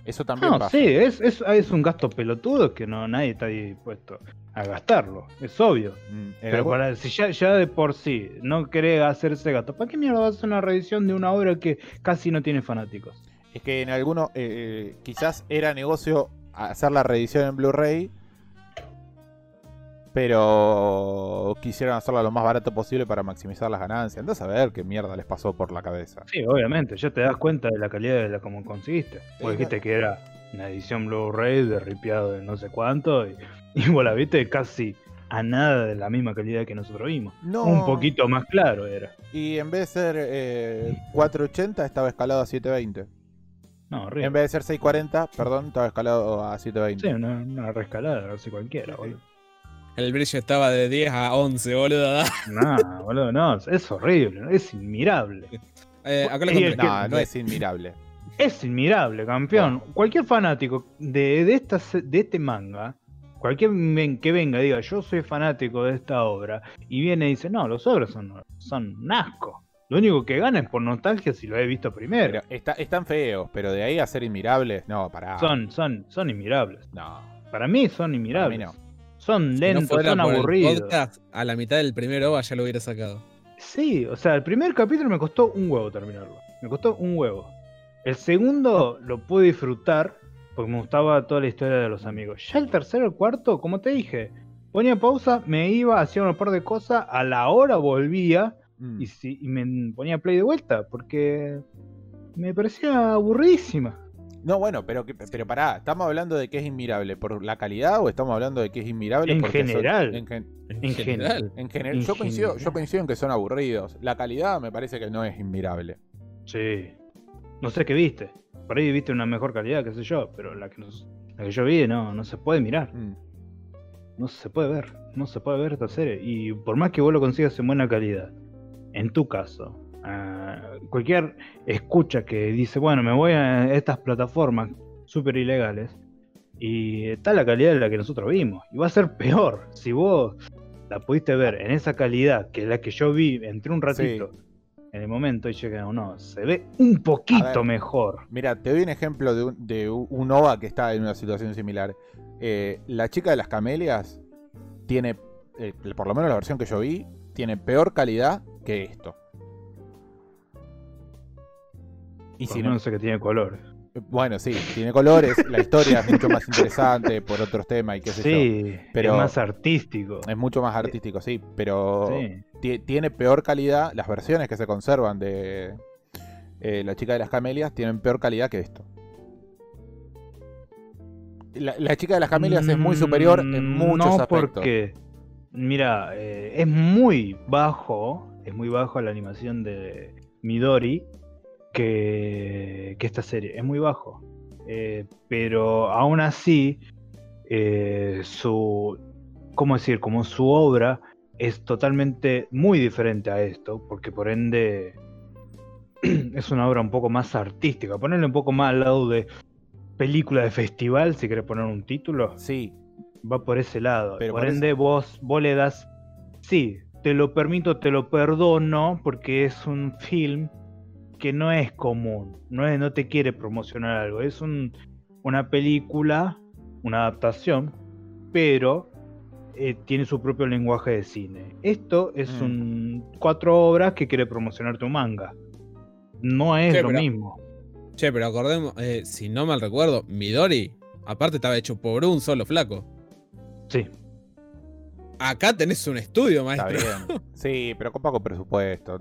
Eso también No, pasa. sí, es, es, es un gasto pelotudo que no nadie está dispuesto a gastarlo, es obvio. Mm, Pero para, si ya, ya de por sí no querés hacer ese gasto, ¿para qué mierda vas a hacer una revisión de una obra que casi no tiene fanáticos? Es que en algunos, eh, quizás era negocio hacer la reedición en Blu-ray, pero quisieron hacerla lo más barato posible para maximizar las ganancias. Andás a ver qué mierda les pasó por la cabeza. Sí, obviamente, ya te das cuenta de la calidad de la como conseguiste. Sí, dijiste que era una edición Blu-ray de ripiado de no sé cuánto y, y vos la viste casi a nada de la misma calidad que nosotros vimos. No. Un poquito más claro era. Y en vez de ser eh, 480, estaba escalado a 720. No, horrible. En vez de ser 640, perdón, estaba escalado a 720. Sí, una, una rescalada, sé cualquiera, boludo. El brillo estaba de 10 a 11, boludo. No, boludo, no, es horrible, es inmirable. Eh, acá lo el. No, no es inmirable. Es inmirable, campeón. Cualquier fanático de, de, esta, de este manga, cualquier que venga y diga yo soy fanático de esta obra, y viene y dice, no, los obras son, son un asco. Lo único que gana es por nostalgia si lo he visto primero. Pero está, están feos, pero de ahí a ser inmirables, no, pará. Son, son, son inmirables. No, Para mí son para mí inmirables. no. Son Si no lentos, son aburridos. podcast, a la mitad del primer OVA ya lo hubiera sacado. Sí, o sea, el primer capítulo me costó un huevo terminarlo. Me costó un huevo. El segundo lo pude disfrutar porque me gustaba toda la historia de los amigos. Ya el tercero, el cuarto, como te dije, ponía pausa, me iba, hacía un par de cosas, a la hora volvía Mm. y, si- y me ponía play de vuelta porque me parecía aburridísima. No, bueno, pero, pero pará, ¿estamos hablando de que es inmirable por la calidad o estamos hablando de que es inmirable En son- general. en, gen- En, En general. en general, En yo coincido, yo coincido en que son aburridos. La calidad me parece que no es inmirable. Sí. No sé qué viste. Por ahí viste una mejor calidad, qué sé yo, pero la que, nos- la que yo vi no, no se puede mirar. Mm. No se puede ver, no se puede ver esta serie. Y por más que vos lo consigas en buena calidad, en tu caso, ah, cualquier escucha que dice, bueno, me voy a estas plataformas súper ilegales y está la calidad de la que nosotros vimos. Y va a ser peor si vos la pudiste ver en esa calidad que la que yo vi entre un ratito en el momento y llegué, no, se ve un poquito ver. mejor. Mira, te doy un ejemplo de un, de un OVA que está en una situación similar. Eh, la chica de las camelias tiene, eh, por lo menos la versión que yo vi, tiene peor calidad que esto. Y Por si no, menos sé que tiene colores. bueno, sí, tiene colores, la historia es mucho más interesante por otros temas y qué sé yo. Sí, pero- es más artístico. Es mucho más artístico, sí, pero Sí. tiene peor calidad. Las versiones que se conservan de eh, La chica de las camelias tienen peor calidad que esto. La, la chica de las camelias es muy superior en Mm, muchos no aspectos. porque, mira, eh, es muy bajo, es muy bajo la animación de Midori que, que esta serie. Es muy bajo. Eh, pero aún así, eh, su. ¿Cómo decir? Como su obra es totalmente muy diferente a esto, porque por ende es una obra un poco más artística. Ponerle un poco más al lado de película de festival, si querés poner un título, Sí, va por ese lado. Pero por por ende, vos, vos le das. Sí, te lo permito, te lo perdono, porque es un film que no es común. No, es, no te quiere promocionar algo. Es un, una película, una adaptación, pero eh, tiene su propio lenguaje de cine. Esto es Mm. un cuatro obras que quiere promocionar tu manga. No es lo pero- mismo. Che, pero acordemos, eh, si no mal recuerdo, Midori, aparte estaba hecho por un solo flaco. Sí. Acá tenés un estudio, está maestro. bien. Sí, pero con poco presupuesto.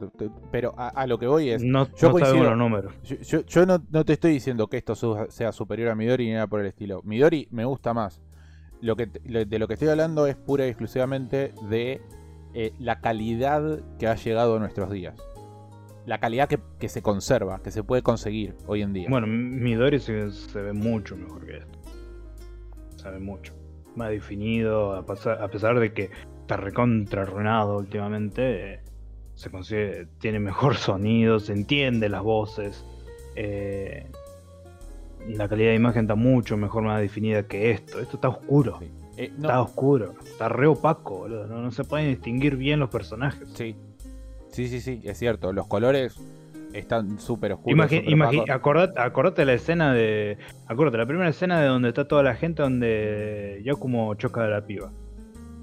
Pero a, a lo que voy es. No, yo no coincido. los números. Yo, yo- yo no, no te estoy diciendo que esto sea superior a Midori ni nada por el estilo. Midori me gusta más. Lo que, de lo que estoy hablando es pura y exclusivamente de eh, la calidad que ha llegado a nuestros días. La calidad que, que se conserva, que se puede conseguir hoy en día. Bueno, Midori se, se ve mucho mejor que esto. Se ve mucho. Más definido, a, pasar- a pesar de que está recontra arruinado últimamente. eh, se consigue, tiene mejor sonido, se entiende las voces. eh, la calidad de imagen está mucho mejor, más definida que esto. Esto está oscuro. Sí. Eh, no, Está oscuro. Está re opaco, boludo. No, no se pueden distinguir bien los personajes. sí. Sí, sí, sí, es cierto. Los colores están súper oscuros. Acordate, acordate la escena de. Acordate, la primera escena de donde está toda la gente donde Yakumo choca de la piba.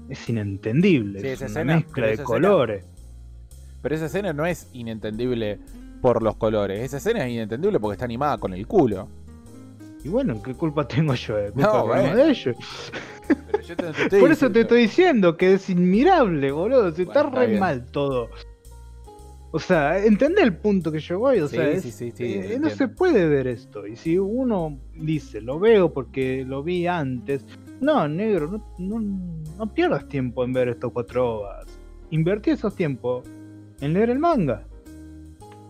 Es inentendible, Sí, es esa una escena, mezcla de esa escena- colores. Pero esa escena no es inentendible por los colores. Esa escena es inentendible porque está animada con el culo. Y bueno, ¿qué culpa tengo yo? ¿Qué culpa No, tengo de ellos? Pero yo te- te estoy Por eso te estoy diciendo que es inmirable, boludo. Si Bueno, está está re bien. mal todo. O sea, ¿entendés el punto que yo voy? O Sí, sea, sí, sí, sí, eh, no se puede ver esto. Y si uno dice, lo veo porque lo vi antes. No, negro, no, no, no pierdas tiempo en ver estos cuatro ovas. Invertí esos tiempos en leer el manga.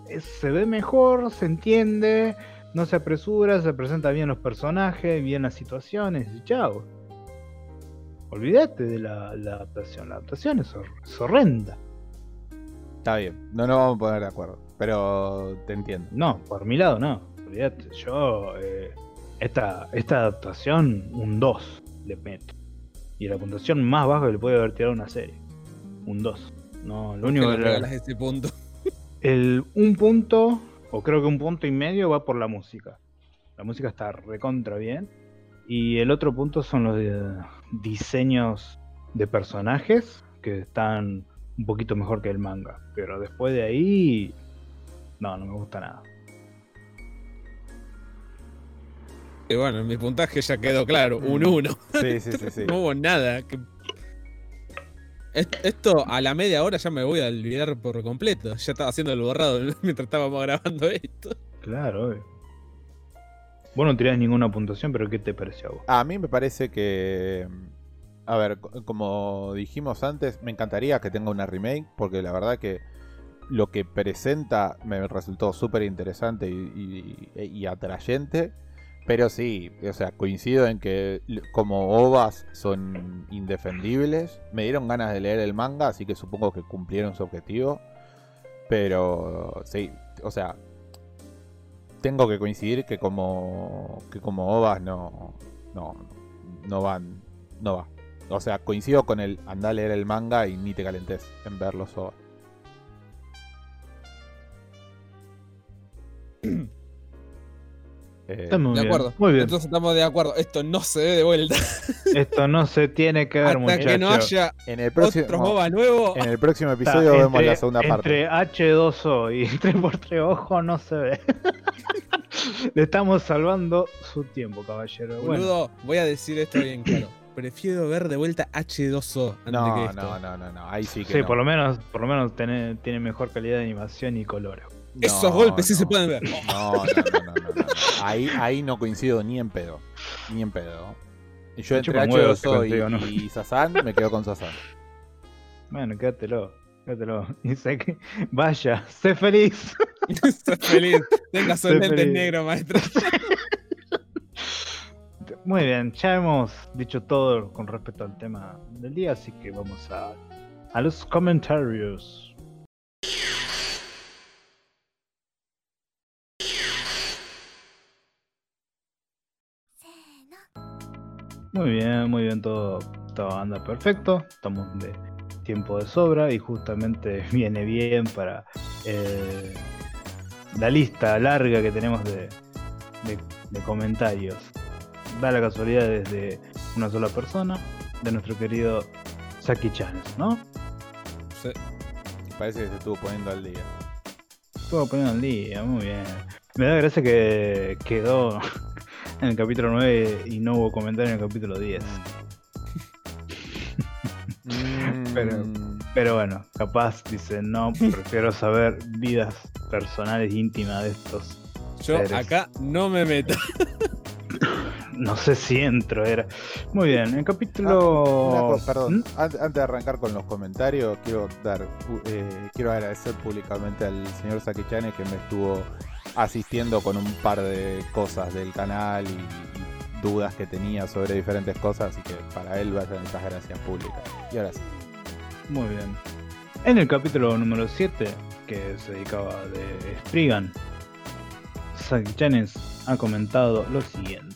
Es- se ve mejor, se entiende, no se apresura, se presenta bien los personajes, bien las situaciones y chao. Olvídate de la, la adaptación. La adaptación es, hor- es horrenda. Está bien, no nos vamos a poner de acuerdo. Pero te entiendo. No, por mi lado no. Olvídate, yo eh, esta, esta adaptación, un 2 le meto. Y la puntuación más baja que le puede haber tirado una serie. Un 2. No, lo Que único le que regalás ese punto. el un punto, o creo que un punto y medio va por la música. La música está recontra bien. Y el otro punto son los eh, diseños de personajes que están un poquito mejor que el manga. Pero después de ahí, no, no me gusta nada. Y bueno, mi puntaje ya quedó claro, un 1. Sí, sí, sí, sí. No hubo nada. que- Esto a la media hora ya me voy a olvidar por completo. Ya estaba haciendo el borrado mientras estábamos grabando esto. Claro, obvio. Vos no tirás ninguna puntuación, pero ¿qué te pareció a vos? A mí me parece que. A ver, co- como dijimos antes, me encantaría que tenga una remake, porque la verdad que lo que presenta me resultó súper interesante y, y- y atrayente. Pero sí, o sea, coincido en que como ovas son indefendibles. Me dieron ganas de leer el manga, así que supongo que cumplieron su objetivo. Pero sí, o sea, tengo que coincidir que como que como ovas no no no van no va. O sea, coincido con el andar a leer el manga y ni te calentes en ver los. Eh, De bien, acuerdo. Muy bien. Entonces estamos de acuerdo. Esto no se ve de vuelta. Esto no se tiene que ver, Hasta muchachos. que no haya en el otro próximo MOBA nuevo. en el próximo Está episodio vemos la segunda parte. Entre H2O y 3x3 ojo no se ve. Le estamos salvando su tiempo, caballero. Bueno, Boludo, voy a decir esto bien claro. Prefiero ver de vuelta H2O antes que No, esto. no, no, no, no, ahí sí que sí, no. por lo menos, por lo menos tiene, tiene mejor calidad de animación y colores. Esos No, golpes sí se pueden ver. No, no, no, no, no, no, no. Ahí, ahí no coincido ni en pedo. Ni en pedo. Y Yo entre chupa un huevo ese H2O y, contigo, ¿no? y Sasan me quedo con Sasan. Bueno, quédatelo, quédatelo. Y sé que, vaya, sé feliz. Estoy feliz. Tenga feliz. negros, maestro. Muy bien, ya hemos dicho todo con respecto al tema del día, así que vamos a, a los comentarios. Muy bien, muy bien, todo, todo anda perfecto. Estamos de tiempo de sobra y justamente viene bien para eh, la lista larga que tenemos de, de- de comentarios. Da la casualidad desde una sola persona, de nuestro querido Saki Chanes, ¿no? Sí. Parece que se estuvo poniendo al día. Estuvo poniendo al día, muy bien. Me da gracia que quedó en el capítulo 9 y no hubo comentario en el capítulo 10. Mm. Pero- Pero bueno, capaz dice, no, prefiero saber vidas personales íntimas de estos. Yo acá no me meto. No sé si entro, era. Muy bien, el capítulo. Ah, perdón, ¿Mm? Ant- antes de arrancar con los comentarios, quiero dar, eh, quiero agradecer públicamente al señor Sakichane que me estuvo asistiendo con un par de cosas del canal y, y dudas que tenía sobre diferentes cosas, así que para él vayan esas gracias públicas. Y ahora sí. Muy bien. En el capítulo número 7, que se dedicaba de Spriggan, Saki Chanes ha comentado lo siguiente.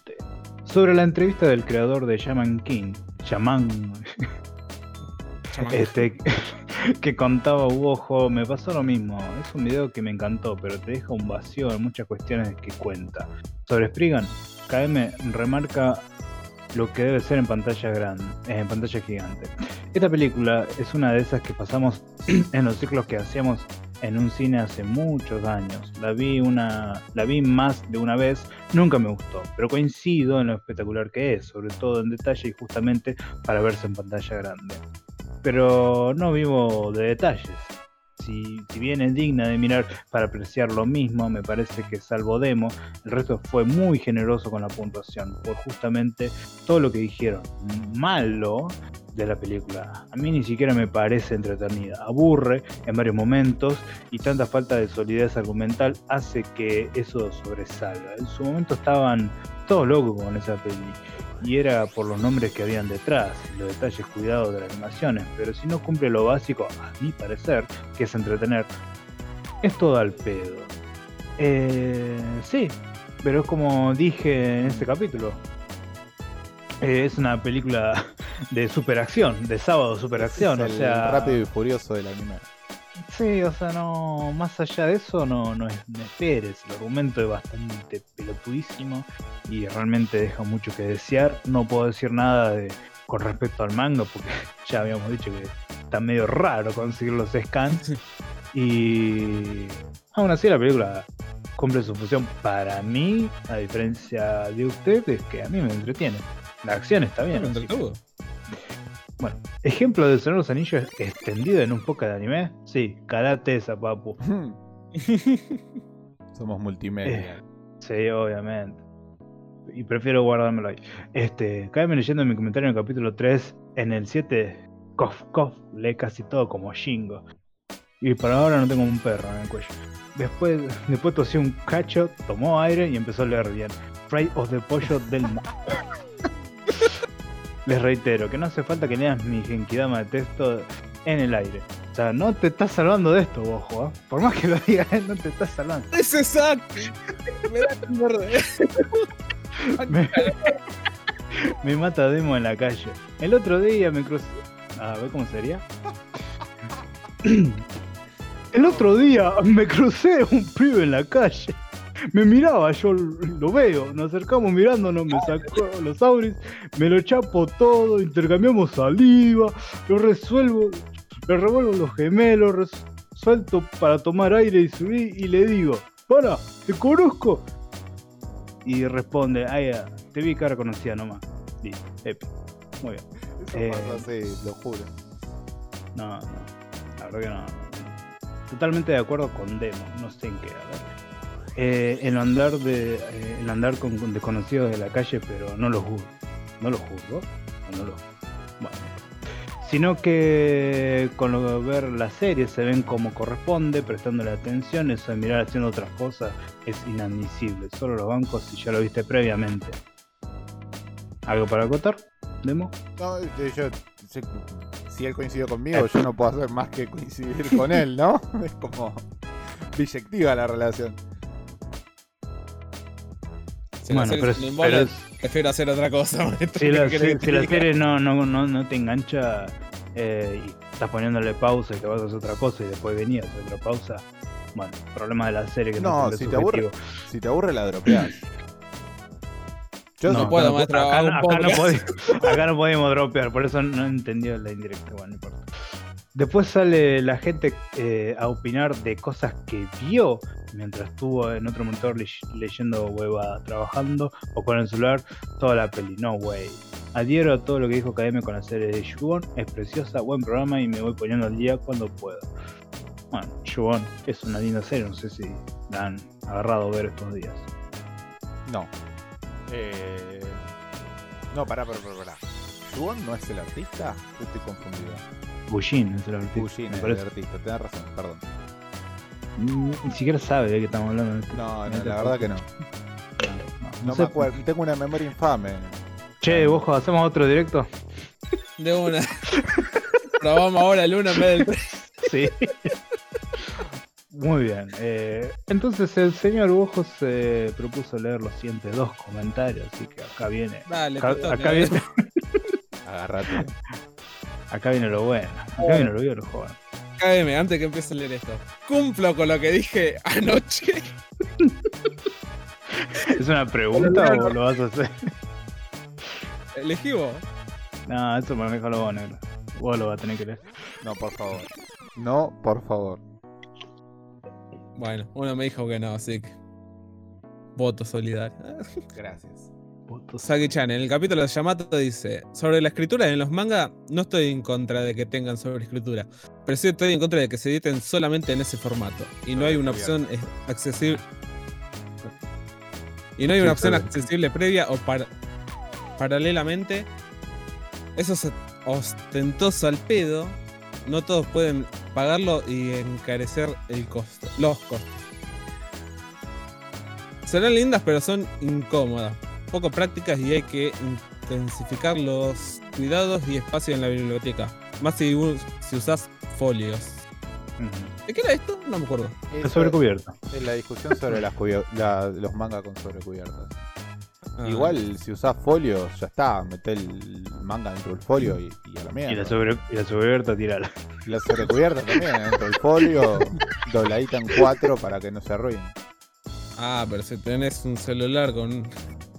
Sobre la entrevista del creador de Shaman King, Shaman, este, que contaba Uojo, me pasó lo mismo. Es un video que me encantó, pero te deja un vacío en muchas cuestiones que cuenta. Sobre Spriggan, KM remarca lo que debe ser en pantalla grande, en pantalla gigante. Esta película es una de esas que pasamos en los ciclos que hacíamos en un cine hace muchos años. La vi una, la vi más de una vez, nunca me gustó, pero coincido en lo espectacular que es, sobre todo en detalle y justamente para verse en pantalla grande. Pero no vivo de detalles. Si, si bien es digna de mirar para apreciar lo mismo, me parece que salvo Demo, el resto fue muy generoso con la puntuación, por justamente todo lo que dijeron. Malo de la película. A mí ni siquiera me parece entretenida. Aburre en varios momentos y tanta falta de solidez argumental hace que eso sobresalga. En su momento estaban todos locos con esa peli. Y era por los nombres que habían detrás los detalles cuidados de las animaciones. Pero si no cumple lo básico, a mi parecer, que es entretener, es todo al pedo. Eh, sí, pero es como dije en este capítulo. Eh, es una película de superacción, de sábado superacción, o Es el sea. rápido y furioso del anime. Sí, o sea, no. Más allá de eso, no, no, es- no esperes. El argumento es bastante pelotudísimo y realmente deja mucho que desear. No puedo decir nada de con respecto al manga porque ya habíamos dicho que está medio raro conseguir los scans. Y aún así la película cumple su función para mí, a diferencia de ustedes, que a mí me entretiene. La acción está bien. Que- entretuvo. bueno, ejemplo de Señor de los Anillos extendido en un poco de anime. Sí, karate esa, papu. Somos multimedia. Eh. Sí, obviamente. Y prefiero guardármelo ahí. Este, cáeme leyendo en mi comentario en el capítulo 3. En el 7, cof, cof, lee casi todo como Shingo. Y por ahora no tengo un perro en el cuello. Después, después tosió un cacho, tomó aire y empezó a leer bien. Fray of the Pollo del. Les reitero que no hace falta que leas mi genkidama de texto en el aire. O sea, no te estás salvando de esto, ojo. ¿eh? Por más que lo digas, no te estás salvando. Es exacto. Me da. Me, me mata Demo en la calle. El otro día me crucé. A ver cómo sería. El otro día me crucé un pibe en la calle. Me miraba, yo lo veo. Nos acercamos mirándonos, me sacó los auris, me lo chapo todo, intercambiamos saliva, lo resuelvo, le revuelvo los gemelos, suelto para tomar aire y subí y le digo, para, te conozco. Y responde, ay, ah, te vi cara conocida nomás. Listo, epi. Muy bien. Eso eh, pasa así, lo juro. No, no. La verdad que no. Totalmente de acuerdo con Demo. No sé en qué. A ver. Eh, el andar de eh, el andar con, con desconocidos de la calle, pero no lo juzgo. No lo juzgo. No lo Bueno. sino que con lo de ver la serie se ven como corresponde, prestándole atención, eso de mirar haciendo otras cosas es inadmisible, solo los bancos si ya lo viste previamente. ¿Algo para acotar? ¿Demo? No, yo, si, él coincidió conmigo, yo no puedo hacer más que coincidir con él, ¿no? Es como biyectiva la relación. Si Bueno, pero es pero prefiero hacer otra cosa. Si la, ¿Qué querés si- la serie no, no, no, no te engancha eh, y estás poniéndole pausa y te vas a hacer otra cosa y después venías a hacer otra pausa, bueno, problema de la serie que No, no, si te aburre, si te aburre la dropeás. Yo No puedo, acá maestro, acá, acá no podemos, acá no podemos dropear, por eso no entendió la indirecta. Bueno, no importa. Después sale la gente eh, a opinar de cosas que vio mientras estuvo en otro monitor le- leyendo hueva, trabajando o con el celular toda la peli. No, way. Adhiero a todo lo que dijo KM con la serie de Shubon. Es preciosa, buen programa y me voy poniendo al día cuando puedo. Bueno, Shubon es una linda serie, no sé si la han agarrado ver estos días. No. Eh... No, pará, pará, pará. ¿Yuon no es el artista? Estoy confundido. Gushin es el artista. Me es el artista, tenés razón, perdón. Ni, ni siquiera sabe de qué estamos hablando. No, no, la verdad que no. No, No, no me sé. acuerdo, tengo una memoria infame. Che, Bojo, ¿hacemos otro directo? De una. Probamos ahora el 1 en vez del 3. Sí. Muy bien. eh, entonces el señor Bojo se propuso leer los siguientes dos comentarios, así que acá viene. Dale, Acá, acá viene, Agárrate. Acá viene lo bueno. Acá viene lo bueno, joven. KM, antes que empiece a leer esto. Cumplo con lo que dije anoche. ¿Es una pregunta o lo vas a hacer? Elegí vos. No, eso me lo vos, negro. Vos lo vas a tener que leer. No, por favor. No, por favor. Bueno, uno me dijo que no, así que. Voto solidario. Gracias. Saki-chan, en el capítulo de Yamato dice: Sobre la escritura en los manga, no estoy en contra de que tengan sobreescritura, pero sí estoy en contra de que se editen solamente en ese formato. Y no hay una opción accesible. Y no hay una opción bien. accesible previa o par- paralelamente. Eso es ostentoso al pedo. No todos pueden pagarlo y encarecer el costo, los costos. Serán lindas, pero son incómodas, poco prácticas y hay que intensificar los cuidados y espacio en la biblioteca. Más si, si usas folios. ¿De qué era esto? No me acuerdo. Está sobrecubierto. Es la discusión sobre las la- los mangas con sobrecubiertas. Ah, Igual, si usás folio, ya está. Meté el manga dentro del folio y, y a la mierda. Y la, sobre, y la sobrecubierta, tirala. Y la sobrecubierta también, dentro del folio, dobladita en cuatro para que no se arruine. Ah, pero si tenés un celular con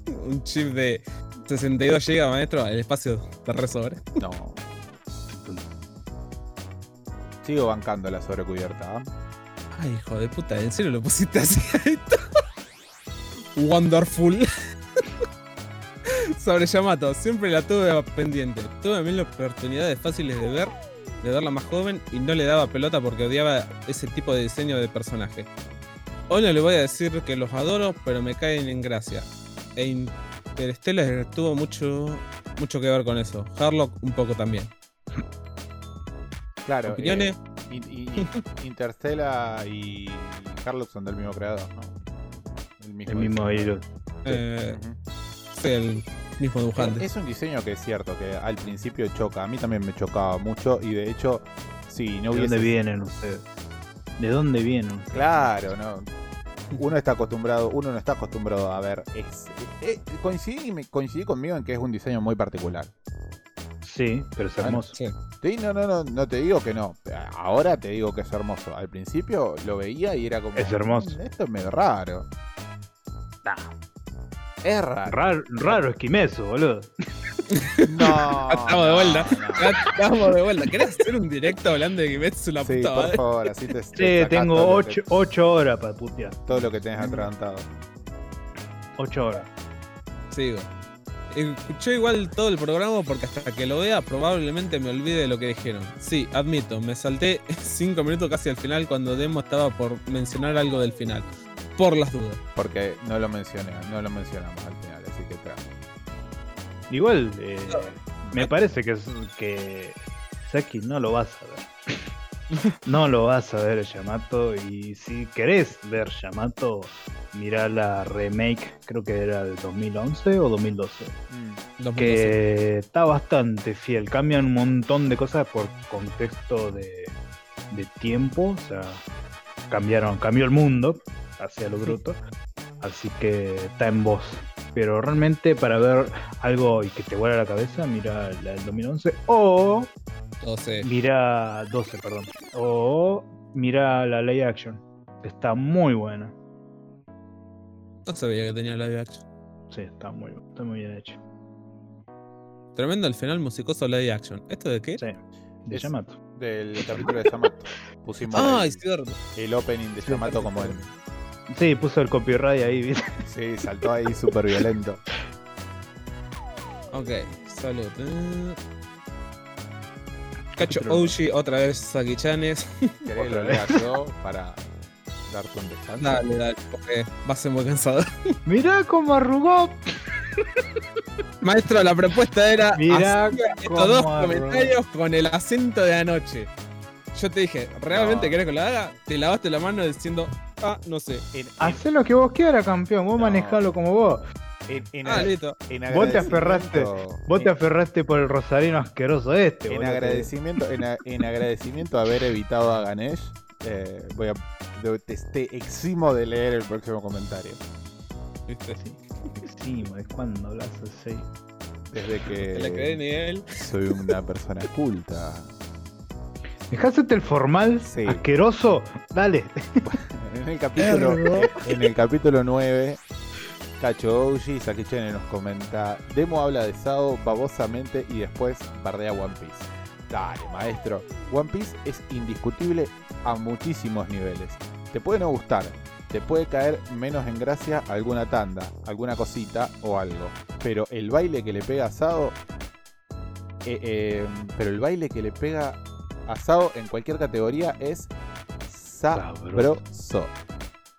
un, chip de 62 GB, maestro, el espacio te resobra. No. Sigo bancando la sobrecubierta. ¿ah? Ay, hijo de puta, ¿en serio lo pusiste así a esto? Wonderful. Sobre Yamato, siempre la tuve pendiente. Tuve mil oportunidades fáciles de ver, de verla más joven y no le daba pelota porque odiaba ese tipo de diseño de personaje. Hoy no le voy a decir que los adoro, pero me caen en gracia. E Interstellar tuvo mucho, mucho que ver con eso. Harlock un poco también. Claro. ¿Opiniones? eh, y, y- Interstellar y Carlos son del mismo creador, ¿no? El mismo hilo. Eh, sí, el mismo dibujante. Es un diseño que es cierto, que al principio choca. A mí también me chocaba mucho y de hecho, si no ¿De hubiese... dónde vienen ustedes? ¿De dónde vienen ustedes? Claro, no. Uno está acostumbrado, uno no está acostumbrado a ver. Es, eh, coincidí, conmigo en que es un diseño muy particular. Sí, pero es Bueno, hermoso. Sí. Sí, no, no, no, no te digo que no. Ahora te digo que es hermoso. Al principio lo veía y era como. Es hermoso. "Mm, Esto es medio raro. Es raro. Raro, raro esquimeso, boludo. No. Estamos de vuelta. no, Estamos de vuelta. ¿Querés hacer un directo hablando de Kimetsu la Sí, puta por madre? favor, así te. te Che, sacás tengo todo lo que- 8 ocho horas para putear. todo lo que tenés atragantado. 8 horas. Sigo. Escuché igual todo el programa porque hasta que lo vea probablemente me olvide de lo que dijeron. Sí, admito, me salté 5 minutos casi al final cuando Demo estaba por mencionar algo del final. Por las dudas. Porque no lo mencioné, no lo mencionamos al final, así que tra. Igual, eh, me parece que, que Saki, no lo vas a ver. no lo vas a ver Yamato y si querés ver Yamato, mira la remake, creo que era del 2011 o 2012, Mm, 2012. que está bastante fiel. Cambian un montón de cosas por contexto de, de tiempo, o sea, cambiaron, cambió el mundo hacia lo bruto, así que está en voz. Pero realmente para ver algo y que te vuela la cabeza, mira la del 2011 o 12. mira 12, perdón, o mira la Ley Action. Está muy buena. No sabía que tenía live action. Sí, está muy, está muy bien hecho. Tremendo el final musicoso live action. ¿Esto de qué? Sí, de Es- Yamato. Del capítulo de Yamato. Pusimos Ah, el, es cierto. el opening de Yamato como el. Sí, puso el copyright ahí, ¿viste? Sí, saltó ahí súper violento. Ok, salud. Cacho Oshi, otra vez Saki-chanes. ¿Querés que lo lea yo para darte un descanso? Dale, dale, porque va a ser muy cansado. Mirá cómo arrugó. Maestro, la propuesta era Mirá estos dos arrugó. comentarios con el acento de anoche. Yo te dije, ¿realmente No. querés que lo haga? Te lavaste la mano diciendo, ah, no sé. En, en- Hacé lo que vos quieras, campeón. Vos No. manejalo como vos. en- en Ah, en Vos te aferraste. agradecimiento- Vos te aferraste por el rosarino asqueroso este, En agradecimiento, en, a- en agradecimiento a haber evitado a Ganesh, eh, voy a, te, te eximo de leer el próximo comentario. ¿Viste? Sí, encima, es cuando hablas así. Desde Te la que Miguel. soy una persona culta. Dejásete el formal, Sí. asqueroso. Dale. En el capítulo, en el capítulo 9, Cacho Ouji, Saki Chene nos comenta, Demo habla de Sao babosamente y después bardea One Piece. Dale, maestro. One Piece es indiscutible a muchísimos niveles. Te puede no gustar, te puede caer menos en gracia alguna tanda, alguna cosita o algo. Pero el baile que le pega a Sao... eh, eh, pero el baile que le pega a Sao en cualquier categoría es sabroso.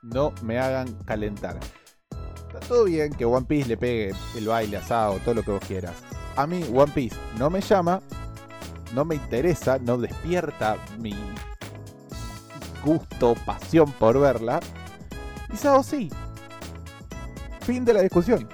No me hagan calentar. Está todo bien que One Piece le pegue el baile asado, todo lo que vos quieras. A mí One Piece no me llama, no me interesa, no despierta mi gusto, pasión por verla. Y Sao sí. Fin de la discusión.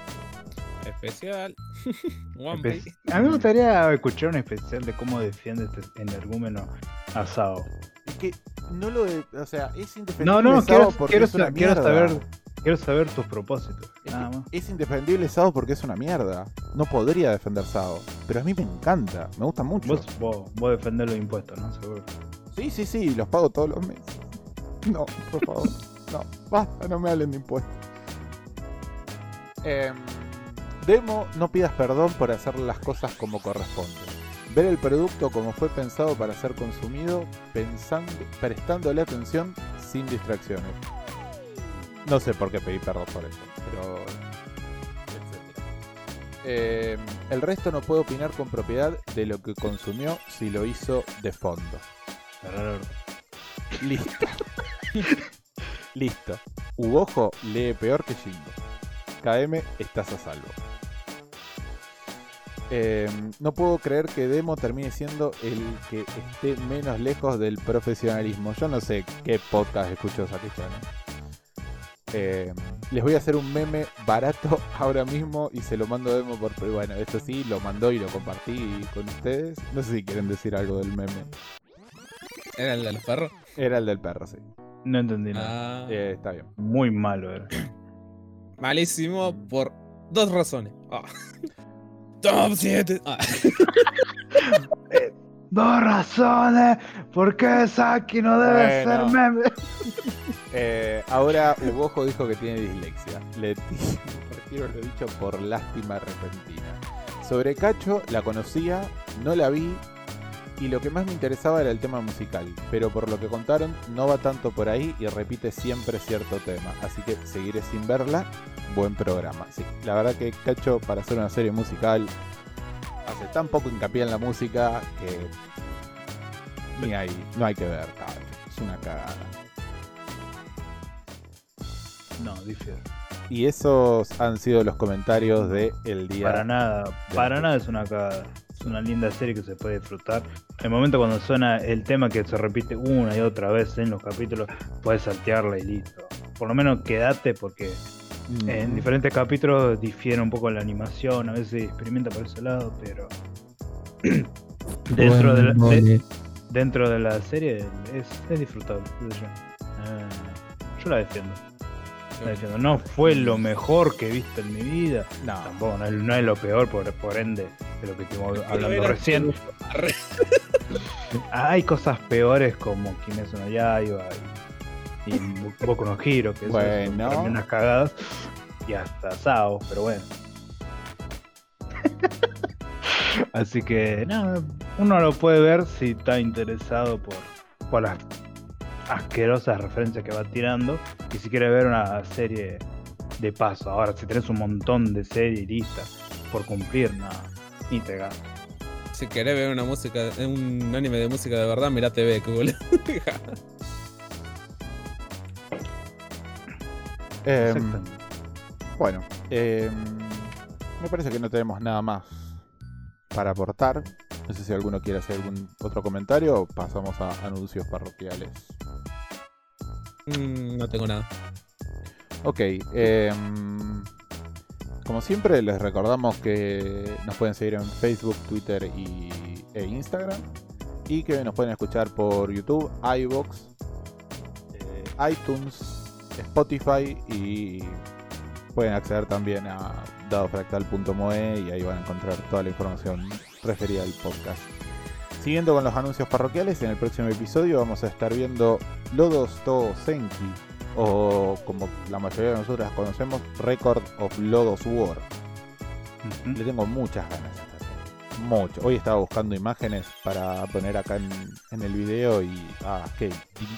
Especial. One Empe- Piece. A mí me gustaría escuchar un especial de cómo defiende este energúmeno asado. Es que no lo de, o sea, es indefendible No, no, Sao quiero, porque quiero, es una sa- quiero mierda. saber, quiero saber tus propósitos. Es, Nada más. es indefendible Sao porque es una mierda. No podría defender Sao. Pero a mí me encanta, me gusta mucho. Vos, vos, vos defendés los impuestos, ¿no? Seguro. Sí, sí, sí, los pago todos los meses. No, por favor. No, basta, no me hablen de impuestos. Em, demo, no pidas perdón por hacer las cosas como corresponde. Ver el producto como fue pensado para ser consumido, pensando, prestándole atención sin distracciones. No sé por qué pedí perdón por eso, pero. Em, el resto no puedo opinar con propiedad de lo que consumió si lo hizo de fondo. Listo. Listo. Ugojo lee peor que Jingo. KM, estás a salvo. Eh, no puedo creer que Demo termine siendo el que esté menos lejos del profesionalismo. Yo no sé qué podcast escuchó Sakichane. Eh, les voy a hacer un meme barato ahora mismo y se lo mando a Demo por... Bueno, esto sí, lo mandó y lo compartí con ustedes. No sé si quieren decir algo del meme. ¿Era el de los perros? Era el del perro, sí. No entendí nada. Ah, Eh, está bien. Muy malo era. malísimo por dos razones. Ah. Top 7. Ah. Dos razones por qué Saki no debe Bueno. ser meme. Eh, ahora Ugojo dijo que tiene dislexia. Le retiro lo dicho por lástima repentina. Sobre Cacho, la conocía, no la vi. Y lo que más me interesaba era el tema musical. Pero por lo que contaron, no va tanto por ahí y repite siempre cierto tema. Así que seguiré sin verla. Buen programa. Sí, la verdad que Cacho, para hacer una serie musical, hace tan poco hincapié en la música que. Ni hay, no hay que ver, Cacho. Es una cagada. No, difiero. Y esos han sido los comentarios de el día. Para nada, para nada es una cagada. Es una linda serie que se puede disfrutar. El momento cuando suena el tema que se repite una y otra vez en los capítulos, puedes saltearla y listo. Por lo menos quédate porque en diferentes capítulos difiere un poco la animación, a veces experimenta por ese lado, pero dentro, de la, de- dentro de la serie es, es disfrutable. yo. Eh, yo la defiendo. No fue lo mejor que he visto en mi vida. No. Tampoco, no es, no es lo peor, por, por ende, de lo que estuvimos hablando recién. Hay cosas peores como Kimetsu no Yaiba y, y Boku no Hero, que son Bueno. también unas cagadas. Y hasta Sao, pero bueno. Así que, no, uno lo puede ver si está interesado por, por las asquerosas referencias que va tirando y si quiere ver una serie de paso. Ahora, si tenés un montón de series listas por cumplir, nada, ni te gastas. Si querés ver una música, un anime de música de verdad, mirá TV, que boludo. Em, bueno, em, me parece que no tenemos nada más para aportar. No sé si alguno quiere hacer algún otro comentario o pasamos a anuncios parroquiales. Mm, no tengo nada. Ok, em, como siempre les recordamos que nos pueden seguir en Facebook, Twitter y, e Instagram y que nos pueden escuchar por YouTube, iBox, eh, iTunes, Spotify y pueden acceder también a dadofractal.moe y ahí van a encontrar toda la información referida al podcast. Siguiendo con los anuncios parroquiales, en el próximo episodio vamos a estar viendo Lodos To Senki, o como la mayoría de nosotros conocemos, Record of Lodos War. Le tengo muchas ganas a esta serie. Mucho. Hoy estaba buscando imágenes para poner acá en, en el video y. Ah, qué,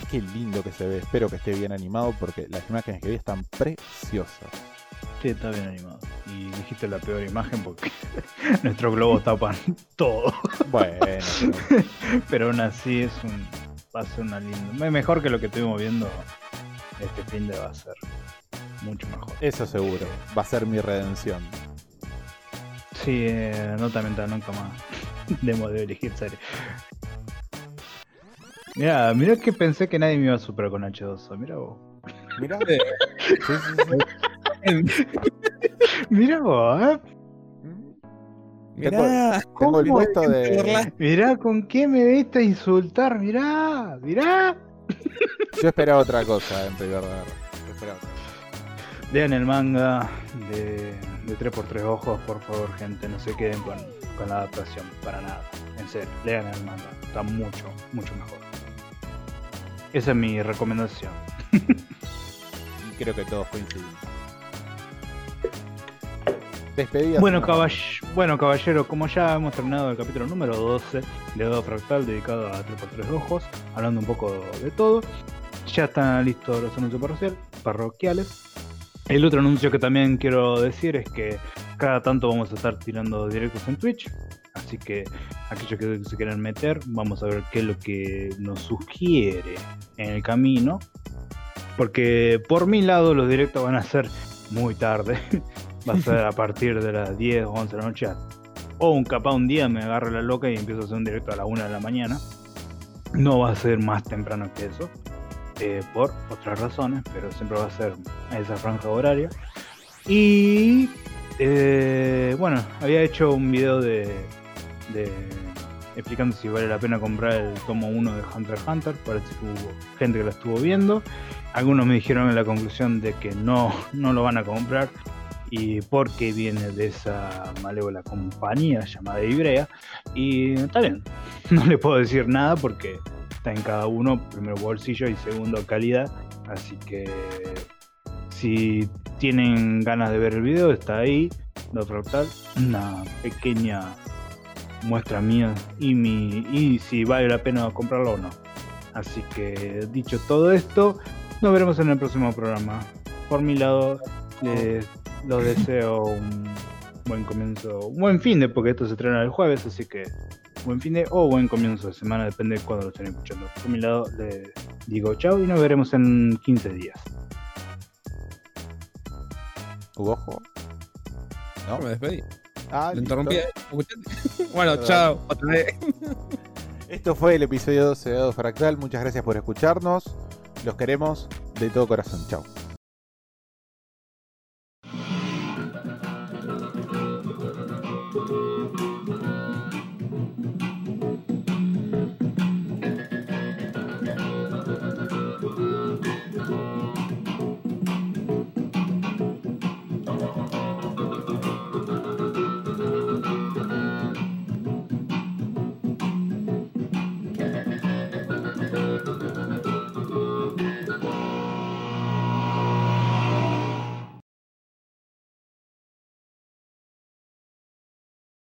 qué lindo que se ve. Espero que esté bien animado porque las imágenes que vi están preciosas. Sí, está bien animado. Dijiste la peor imagen porque nuestro globo tapan todo. Bueno, pero- Pero aún así es un. Va a ser una linda. Mejor que lo que estuvimos viendo este fin de va a ser. Mucho mejor. eso seguro. Va a ser mi redención. Sí, eh, nota mental nunca más. Demo de elegir serie. Mira, mira que pensé que nadie me iba a superar con H2O. Mira vos. Mirá. Eh. Sí, sí, sí. Mira vos, ¿eh? Mirá, Tengo el ¿Cómo puesto de. Mirá con qué me viste a insultar. Mirá, mirá. Yo esperaba otra cosa en primer lugar. Lean el manga de, de 3x3 ojos, por favor, gente. No se queden con, con la adaptación, para nada. En serio, lean el manga. Está mucho, mucho mejor. Esa es mi recomendación. Y creo que todos coincidimos. Bueno, y nos caball- bueno, caballero, como ya hemos terminado el capítulo número 12 de Dado Fractal dedicado a 3x3 ojos, hablando un poco de todo, ya están listos los anuncios parroquial- parroquiales. El otro anuncio que también quiero decir es que cada tanto vamos a estar tirando directos en Twitch, así que aquellos que se quieran meter, vamos a ver qué es lo que nos sugiere en el camino. Porque por mi lado los directos van a ser muy tarde. Va a ser a partir de las 10 o 11 de la noche. O un capaz un día me agarro la loca y empiezo a hacer un directo a la 1 de la mañana. No va a ser más temprano que eso. eh, por otras razones, pero siempre va a ser a esa franja horaria. Y eh, bueno, había hecho un video de, de explicando si vale la pena comprar el tomo 1 de Hunter x Hunter. Parece que hubo gente que lo estuvo viendo. Algunos me dijeron en la conclusión de que no, no lo van a comprar y porque viene de esa malévola compañía llamada Ibrea. Y está bien, no le puedo decir nada porque está en cada uno, primero bolsillo y segundo calidad. Así que si tienen ganas de ver el video, está ahí, no fractal, una pequeña muestra mía y mi y si vale la pena comprarlo o no. Así que dicho todo esto, nos veremos en el próximo programa. Por mi lado, les los deseo un buen comienzo, un buen fin de, porque esto se estrena el jueves, así que buen fin de o buen comienzo de semana, depende de cuándo lo estén escuchando. Por mi lado, les digo chao y nos veremos en 15 días. ¿Hubo ojo? me ¿No? despedí. Ah, interrumpí. ¿eh? Bueno, chao. Otra vez. Esto fue el episodio 12 de Fractal. Muchas gracias por escucharnos. Los queremos de todo corazón. Chao.